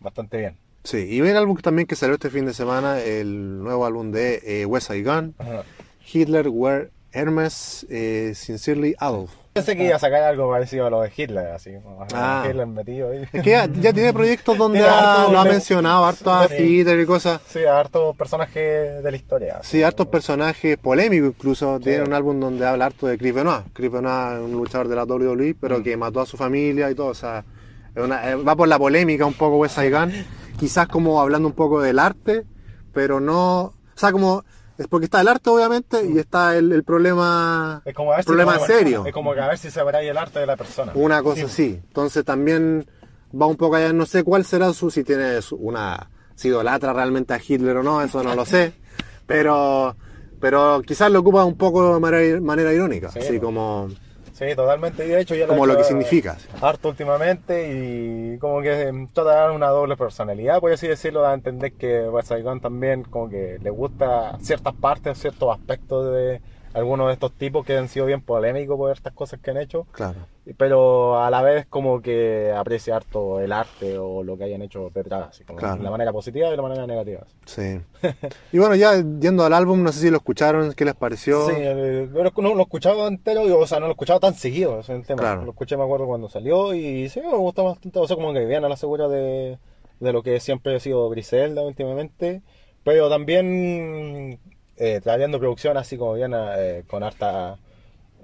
bastante bien. Sí, y ven el álbum también que salió este fin de semana, el nuevo álbum de eh, West Side Gun, Ajá. Hitler, Where Hermes, eh, Sincerely Adolf. Pensé que iba a sacar algo parecido a lo de Hitler, así. Ah. Hitler metido ahí. Es que ya, ya tiene proyectos donde ha- harto lo ha mencionado, harto a. Hitler y cosas. Sí, hartos personajes de la historia. así. Sí, hartos personajes polémicos incluso. Sí. Tiene un álbum donde habla harto de Chris Benoit. Chris Benoit es un luchador de la WWE, pero Mm. que mató a su familia y todo. O sea, es una- eh, va por la polémica un poco West Side Gun. Quizás como hablando un poco del arte, pero no... O sea, como... Es porque está el arte, obviamente, y está el, el problema... Es como a ver si problema como- serio. Es como que a ver si se verá el arte de la persona. Una cosa así. Entonces también va un poco allá, no sé cuál será su, si tiene una, si idolatra realmente a Hitler o no, eso no lo sé. Pero, pero quizás lo ocupa un poco de manera, manera irónica, Sí, así ¿no? como, Sí, totalmente. Y de hecho ya como lo que hecho significa. Harto últimamente y como que eh, trata de dar una doble personalidad, por así decirlo, da a entender que Gun también como que le gusta ciertas partes, ciertos aspectos de, algunos de estos tipos que han sido bien polémicos por estas cosas que han hecho, Claro. pero a la vez como que aprecia harto el arte o lo que hayan hecho detrás, así como Claro. de la manera positiva y de la manera negativa. Sí. Y bueno, ya yendo al álbum, no sé si lo escucharon, ¿qué les pareció? Sí, eh, yo lo- no lo escuchaba entero, o sea, no lo escuchaba tan seguido, ese es el tema. Claro. Lo escuché, me acuerdo, cuando salió y sí, me gustó bastante, o sea, como que bien a la segura de, de lo que siempre ha sido Griselda últimamente, pero también eh, trayendo producción así como bien eh, con harta,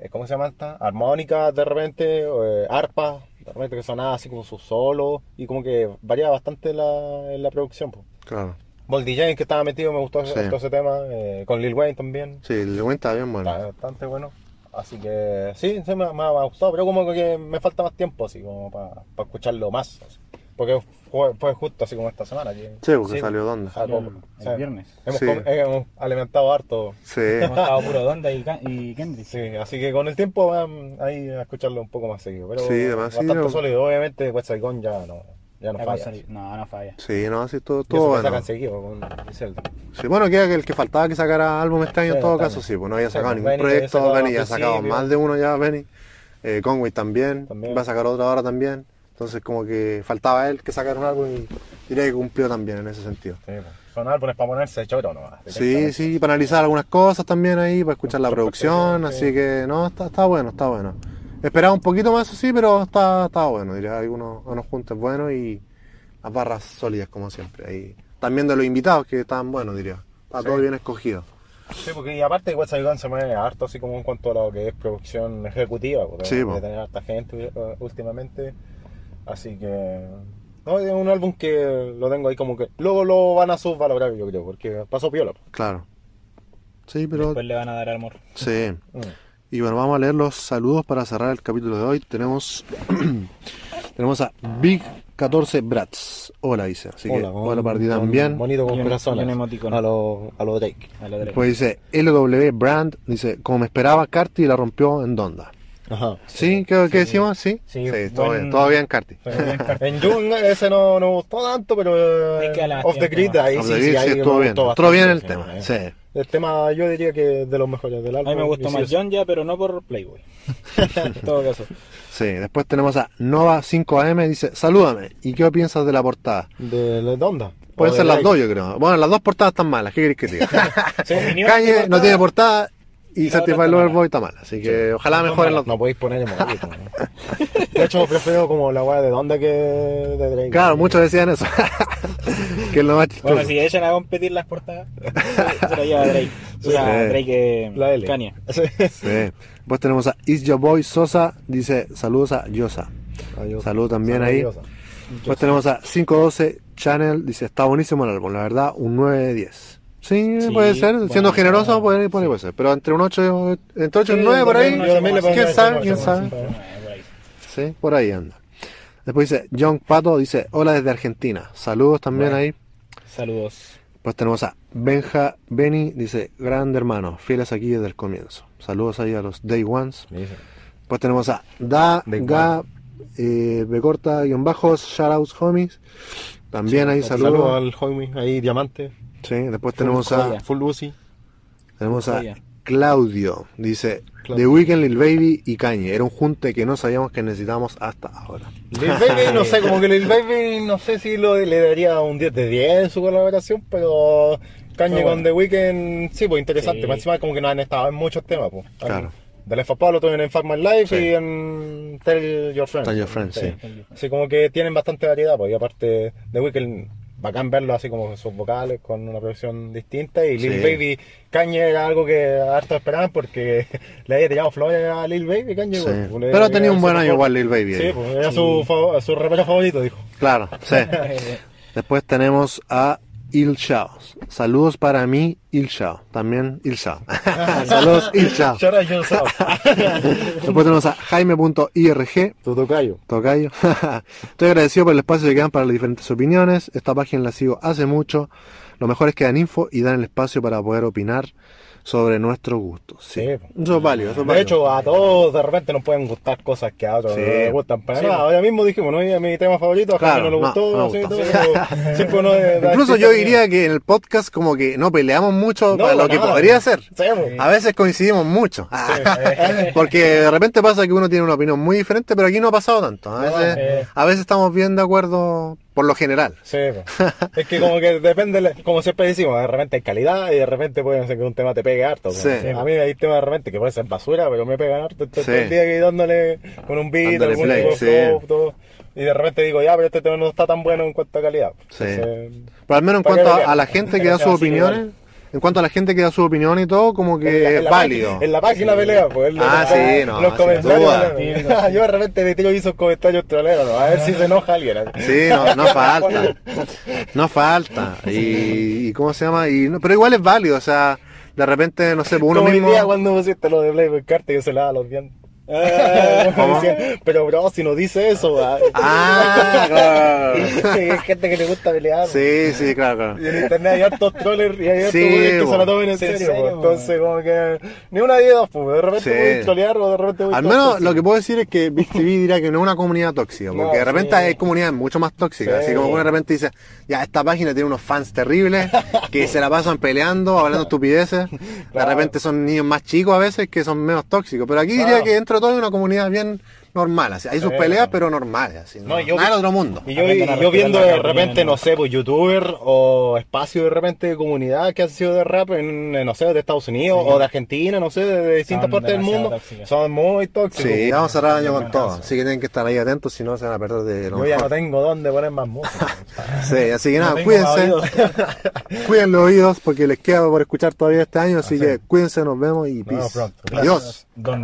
eh, ¿cómo se llama esta? Armónica de repente, eh, arpa, de repente que sonaba así como su solo y como que variaba bastante la, en la producción. pues. Claro. Boldy James que estaba metido, me gustó Sí. ese tema, eh, con Lil Wayne también. Sí, el de está bien bueno. Está bastante bueno. Así que sí, sí me, me ha gustado, pero como que me falta más tiempo, así como para escucharlo más. así. Porque fue, fue justo así como esta semana. Que, Sí, porque salió Donda. Ah, como- El- o sea, el viernes. Hemos, Sí. com- hemos alimentado harto. Sí. Hemos estado puro Donda y, y Kendrick. Sí, así que con el tiempo van ahí a escucharlo un poco más seguido. Pero Sí, además, sí, bastante no- sólido. Obviamente, West Saigon ya no, ya no Ya falla. No, no falla. Sí, no, así todo, Y eso todo que bueno. sacan seguido con Griselda. Sí, bueno, que el que faltaba que sacara álbum este año Sí, en todo también. caso, sí, pues no había Sí, sacado ningún Benny proyecto, Benny ya ha sacado más de uno ya, Benny. Eh, Conway también, También. va a sacar otro ahora también. Entonces como que faltaba él que sacara un álbum y diría que cumplió también en ese sentido. Sí, pues. Son álbumes para ponerse choro, ¿no? Sí, sí, para analizar algunas cosas también ahí, para escuchar la producción, sí. así que no, está, está bueno, está bueno. Esperaba un poquito más, sí, pero está, está bueno, diría, algunos, unos juntos buenos y las barras sólidas como siempre. Ahí. También de los invitados que estaban buenos, diría. Está todo Sí. bien escogido. Sí, porque y aparte West Saigon se mueve harto así como en cuanto a lo que es producción ejecutiva, porque Sí, de po. tener harta gente eh, últimamente. Así que no, es un álbum que lo tengo ahí como que luego lo van a subvalorar yo creo, porque pasó piola. Claro. Sí, pero... Después le van a dar amor. Sí. Mm. Y bueno, vamos a leer los saludos para cerrar el capítulo de hoy. Tenemos tenemos a Big 14 Brats. Hola, dice. Así que hola para ti también. Bonito con emoticón. A lo, a lo Drake. A lo Drake. Después dice LW Brand. Dice, como me esperaba, Carti la rompió en Donda. Ajá. ¿Sí? ¿Qué, qué decimos? Sí. Sí, buen- bien, todo bien, Carti. en June ese no no me gustó tanto, pero que eh, Off the Grid ahí Of sí, sí, ahí me estuvo bien. gustó Estuvo bien el tema. sí, Sí. El tema yo diría que es de los mejores del A álbum. mí me gustó más John ya, pero no por Playboy. en todo caso. Sí. Después tenemos a Nova 5AM. Dice, salúdame. ¿Y qué piensas de la portada? De, de Donda. Pueden de ser las Drake. dos, yo creo. Bueno, las dos portadas están malas. ¿Qué queréis que te diga? Sí, opinión, Cañe no tiene portada y la otra Certified está mala. Así que ojalá Son mejoren dos. No podéis poner emojis, ¿no? De hecho, prefiero como la weá de Donda que de Drake. Claro, muchos decían eso. que es lo más chistoso. Bueno, si echan a competir las portadas, se la lleva Drake. O sea, Sí. Drake eh, La L. Kanye. Sí. Sí. Después tenemos a Is Your Boy Sosa, dice saludos a Yosa. Adiós. Salud también ahí. Adiós. Después tenemos a 512 Channel, dice está buenísimo el álbum, la verdad, un 9 de 10. Sí, Sí, puede ser, bueno, siendo generoso puede, puede, puede ser, pero entre un 8, entre 8 y Sí, un 9 por ahí, quién sabe, quién sabe. sí, por ahí. Anda. Después dice John Pato, dice hola desde Argentina, saludos también Bueno. ahí. Saludos. Después tenemos a Benja Beni, dice grande hermano, fieles aquí desde el comienzo. Saludos ahí a los Day Ones. Después tenemos a Da, Da Ga, eh, B corta, guion bajos, shoutouts homies. También ahí Saludos saludos. al homie ahí, Diamante. Sí, después tenemos a. Full Lucy. tenemos a Joya. Claudio. Dice, Claudio. The Weeknd, Lil Baby y Kanye. Era un junte que no sabíamos que necesitábamos hasta ahora. Lil Baby, no sé, como que Lil Baby, no sé si lo, le daría un 10 de 10 en su colaboración, pero Kanye con. The Weeknd, sí, pues interesante. Sí. Más encima como que no han estado en muchos temas, pues. Claro. De Left 4 Pablo tuvieron en Fuck My Life Sí. y en Tell Your Friends. Tell Your Friends, sí. Así como que tienen bastante variedad, pues, y aparte The Weeknd, bacán verlo así como sus vocales con una producción distinta y Lil Sí. Baby, Kanye era algo que harto esperaban porque le había tirado flores a Lil Baby, Kanye. Sí. pues, le- Pero tenía un buen año igual Lil Baby. Sí, ahí. pues era su, su rapero favorito, dijo. Claro, sí. Después tenemos a Il Shao. Saludos para mí, Il Shao. También Il Shao. Saludos, Il Shao. Shout out yourself. Después tenemos a Jaime.irg. tu tocayo. Tocayo. Estoy agradecido por el espacio que dan para las diferentes opiniones. Esta página la sigo hace mucho. Lo mejor es que dan info y dan el espacio para poder opinar sobre nuestros gustos. Sí. Sí. Eso es válido, eso es De hecho, a todos de repente nos pueden gustar cosas que a otros Sí. no les gustan para Sí. nada. Ahora mismo dijimos, ¿no? Mi tema favorito, a Claro, no le no, gustó, no gustó. todo, pero Incluso yo diría que en el podcast como que no peleamos mucho No, para lo que nada. podría ser. Pues. A veces coincidimos mucho. Porque de repente pasa que uno tiene una opinión muy diferente, pero aquí no ha pasado tanto. A No, veces, eh. a veces estamos bien de acuerdo por lo general. Sí, es que como que depende, como siempre decimos, de repente hay calidad y de repente puede ser que un tema te pegue harto. Sí. A mí hay temas de repente que puede ser basura, pero me pegan harto. Entonces Sí. todo el día que dándole con un beat, Dándole algún play, tipo de sí. flow, todo. Y de repente digo, ya, pero este tema no está tan bueno en cuanto a calidad. Sí. Entonces, Pero al menos en ¿Para cuanto a, la gente que da sus opiniones, igual. En cuanto a la gente que da su opinión y todo, como que en la- en es la válido. página- En la página pelea, pues. en Ah, los- sí, no, Los comentarios. Yo de repente le tiro esos comentarios troleros, ¿no? A ver si se enoja alguien. Sí, no, no falta. No falta. Y, y ¿cómo se llama? Y, no- pero igual es válido, o sea, de repente, no sé, pues uno Como mismo... día cuando pusiste lo de Playboy Carter que se lava los dientes. Decían, pero bro, si no dice eso, ¿verdad? Ah, claro. hay gente que le gusta pelear. Sí, sí, claro, claro. Y en internet hay hartos trollers y hay hartos Sí, que se lo tomen en serio. Entonces, como que ni una de dos, pues. De repente Sí. voy a trolear o de repente voy a Al menos tóxico. lo que puedo decir es que Big TV dirá que no es una comunidad tóxica, porque No, de repente sí. hay comunidades mucho más tóxicas, Sí. así como que de repente dice, ya esta página tiene unos fans terribles que se la pasan peleando, hablando estupideces, de repente son niños más chicos a veces que son menos tóxicos, pero aquí diría que dentro de todo hay una comunidad bien normal, así, hay sus Sí. peleas pero normales, así, no, No, yo- nada del otro mundo. Y yo, y yo viendo de repente, ¿no? no sé, pues youtuber o espacio de repente de comunidad que han sido de rap en, en, no sé, de Estados Unidos Sí. o de Argentina, no sé, de, de distintas Son partes del mundo, tóxicas. son muy tóxicos. Sí, vamos a cerrar el año con todo, así que tienen que estar ahí atentos, si no se van a perder de lo Yo ya no mejor. tengo dónde poner más música. Sí, así que No nada, tengo cuídense. Cuiden los oídos porque les queda por escuchar todavía este año, así Así. que cuídense, nos vemos y peace. Adiós. Don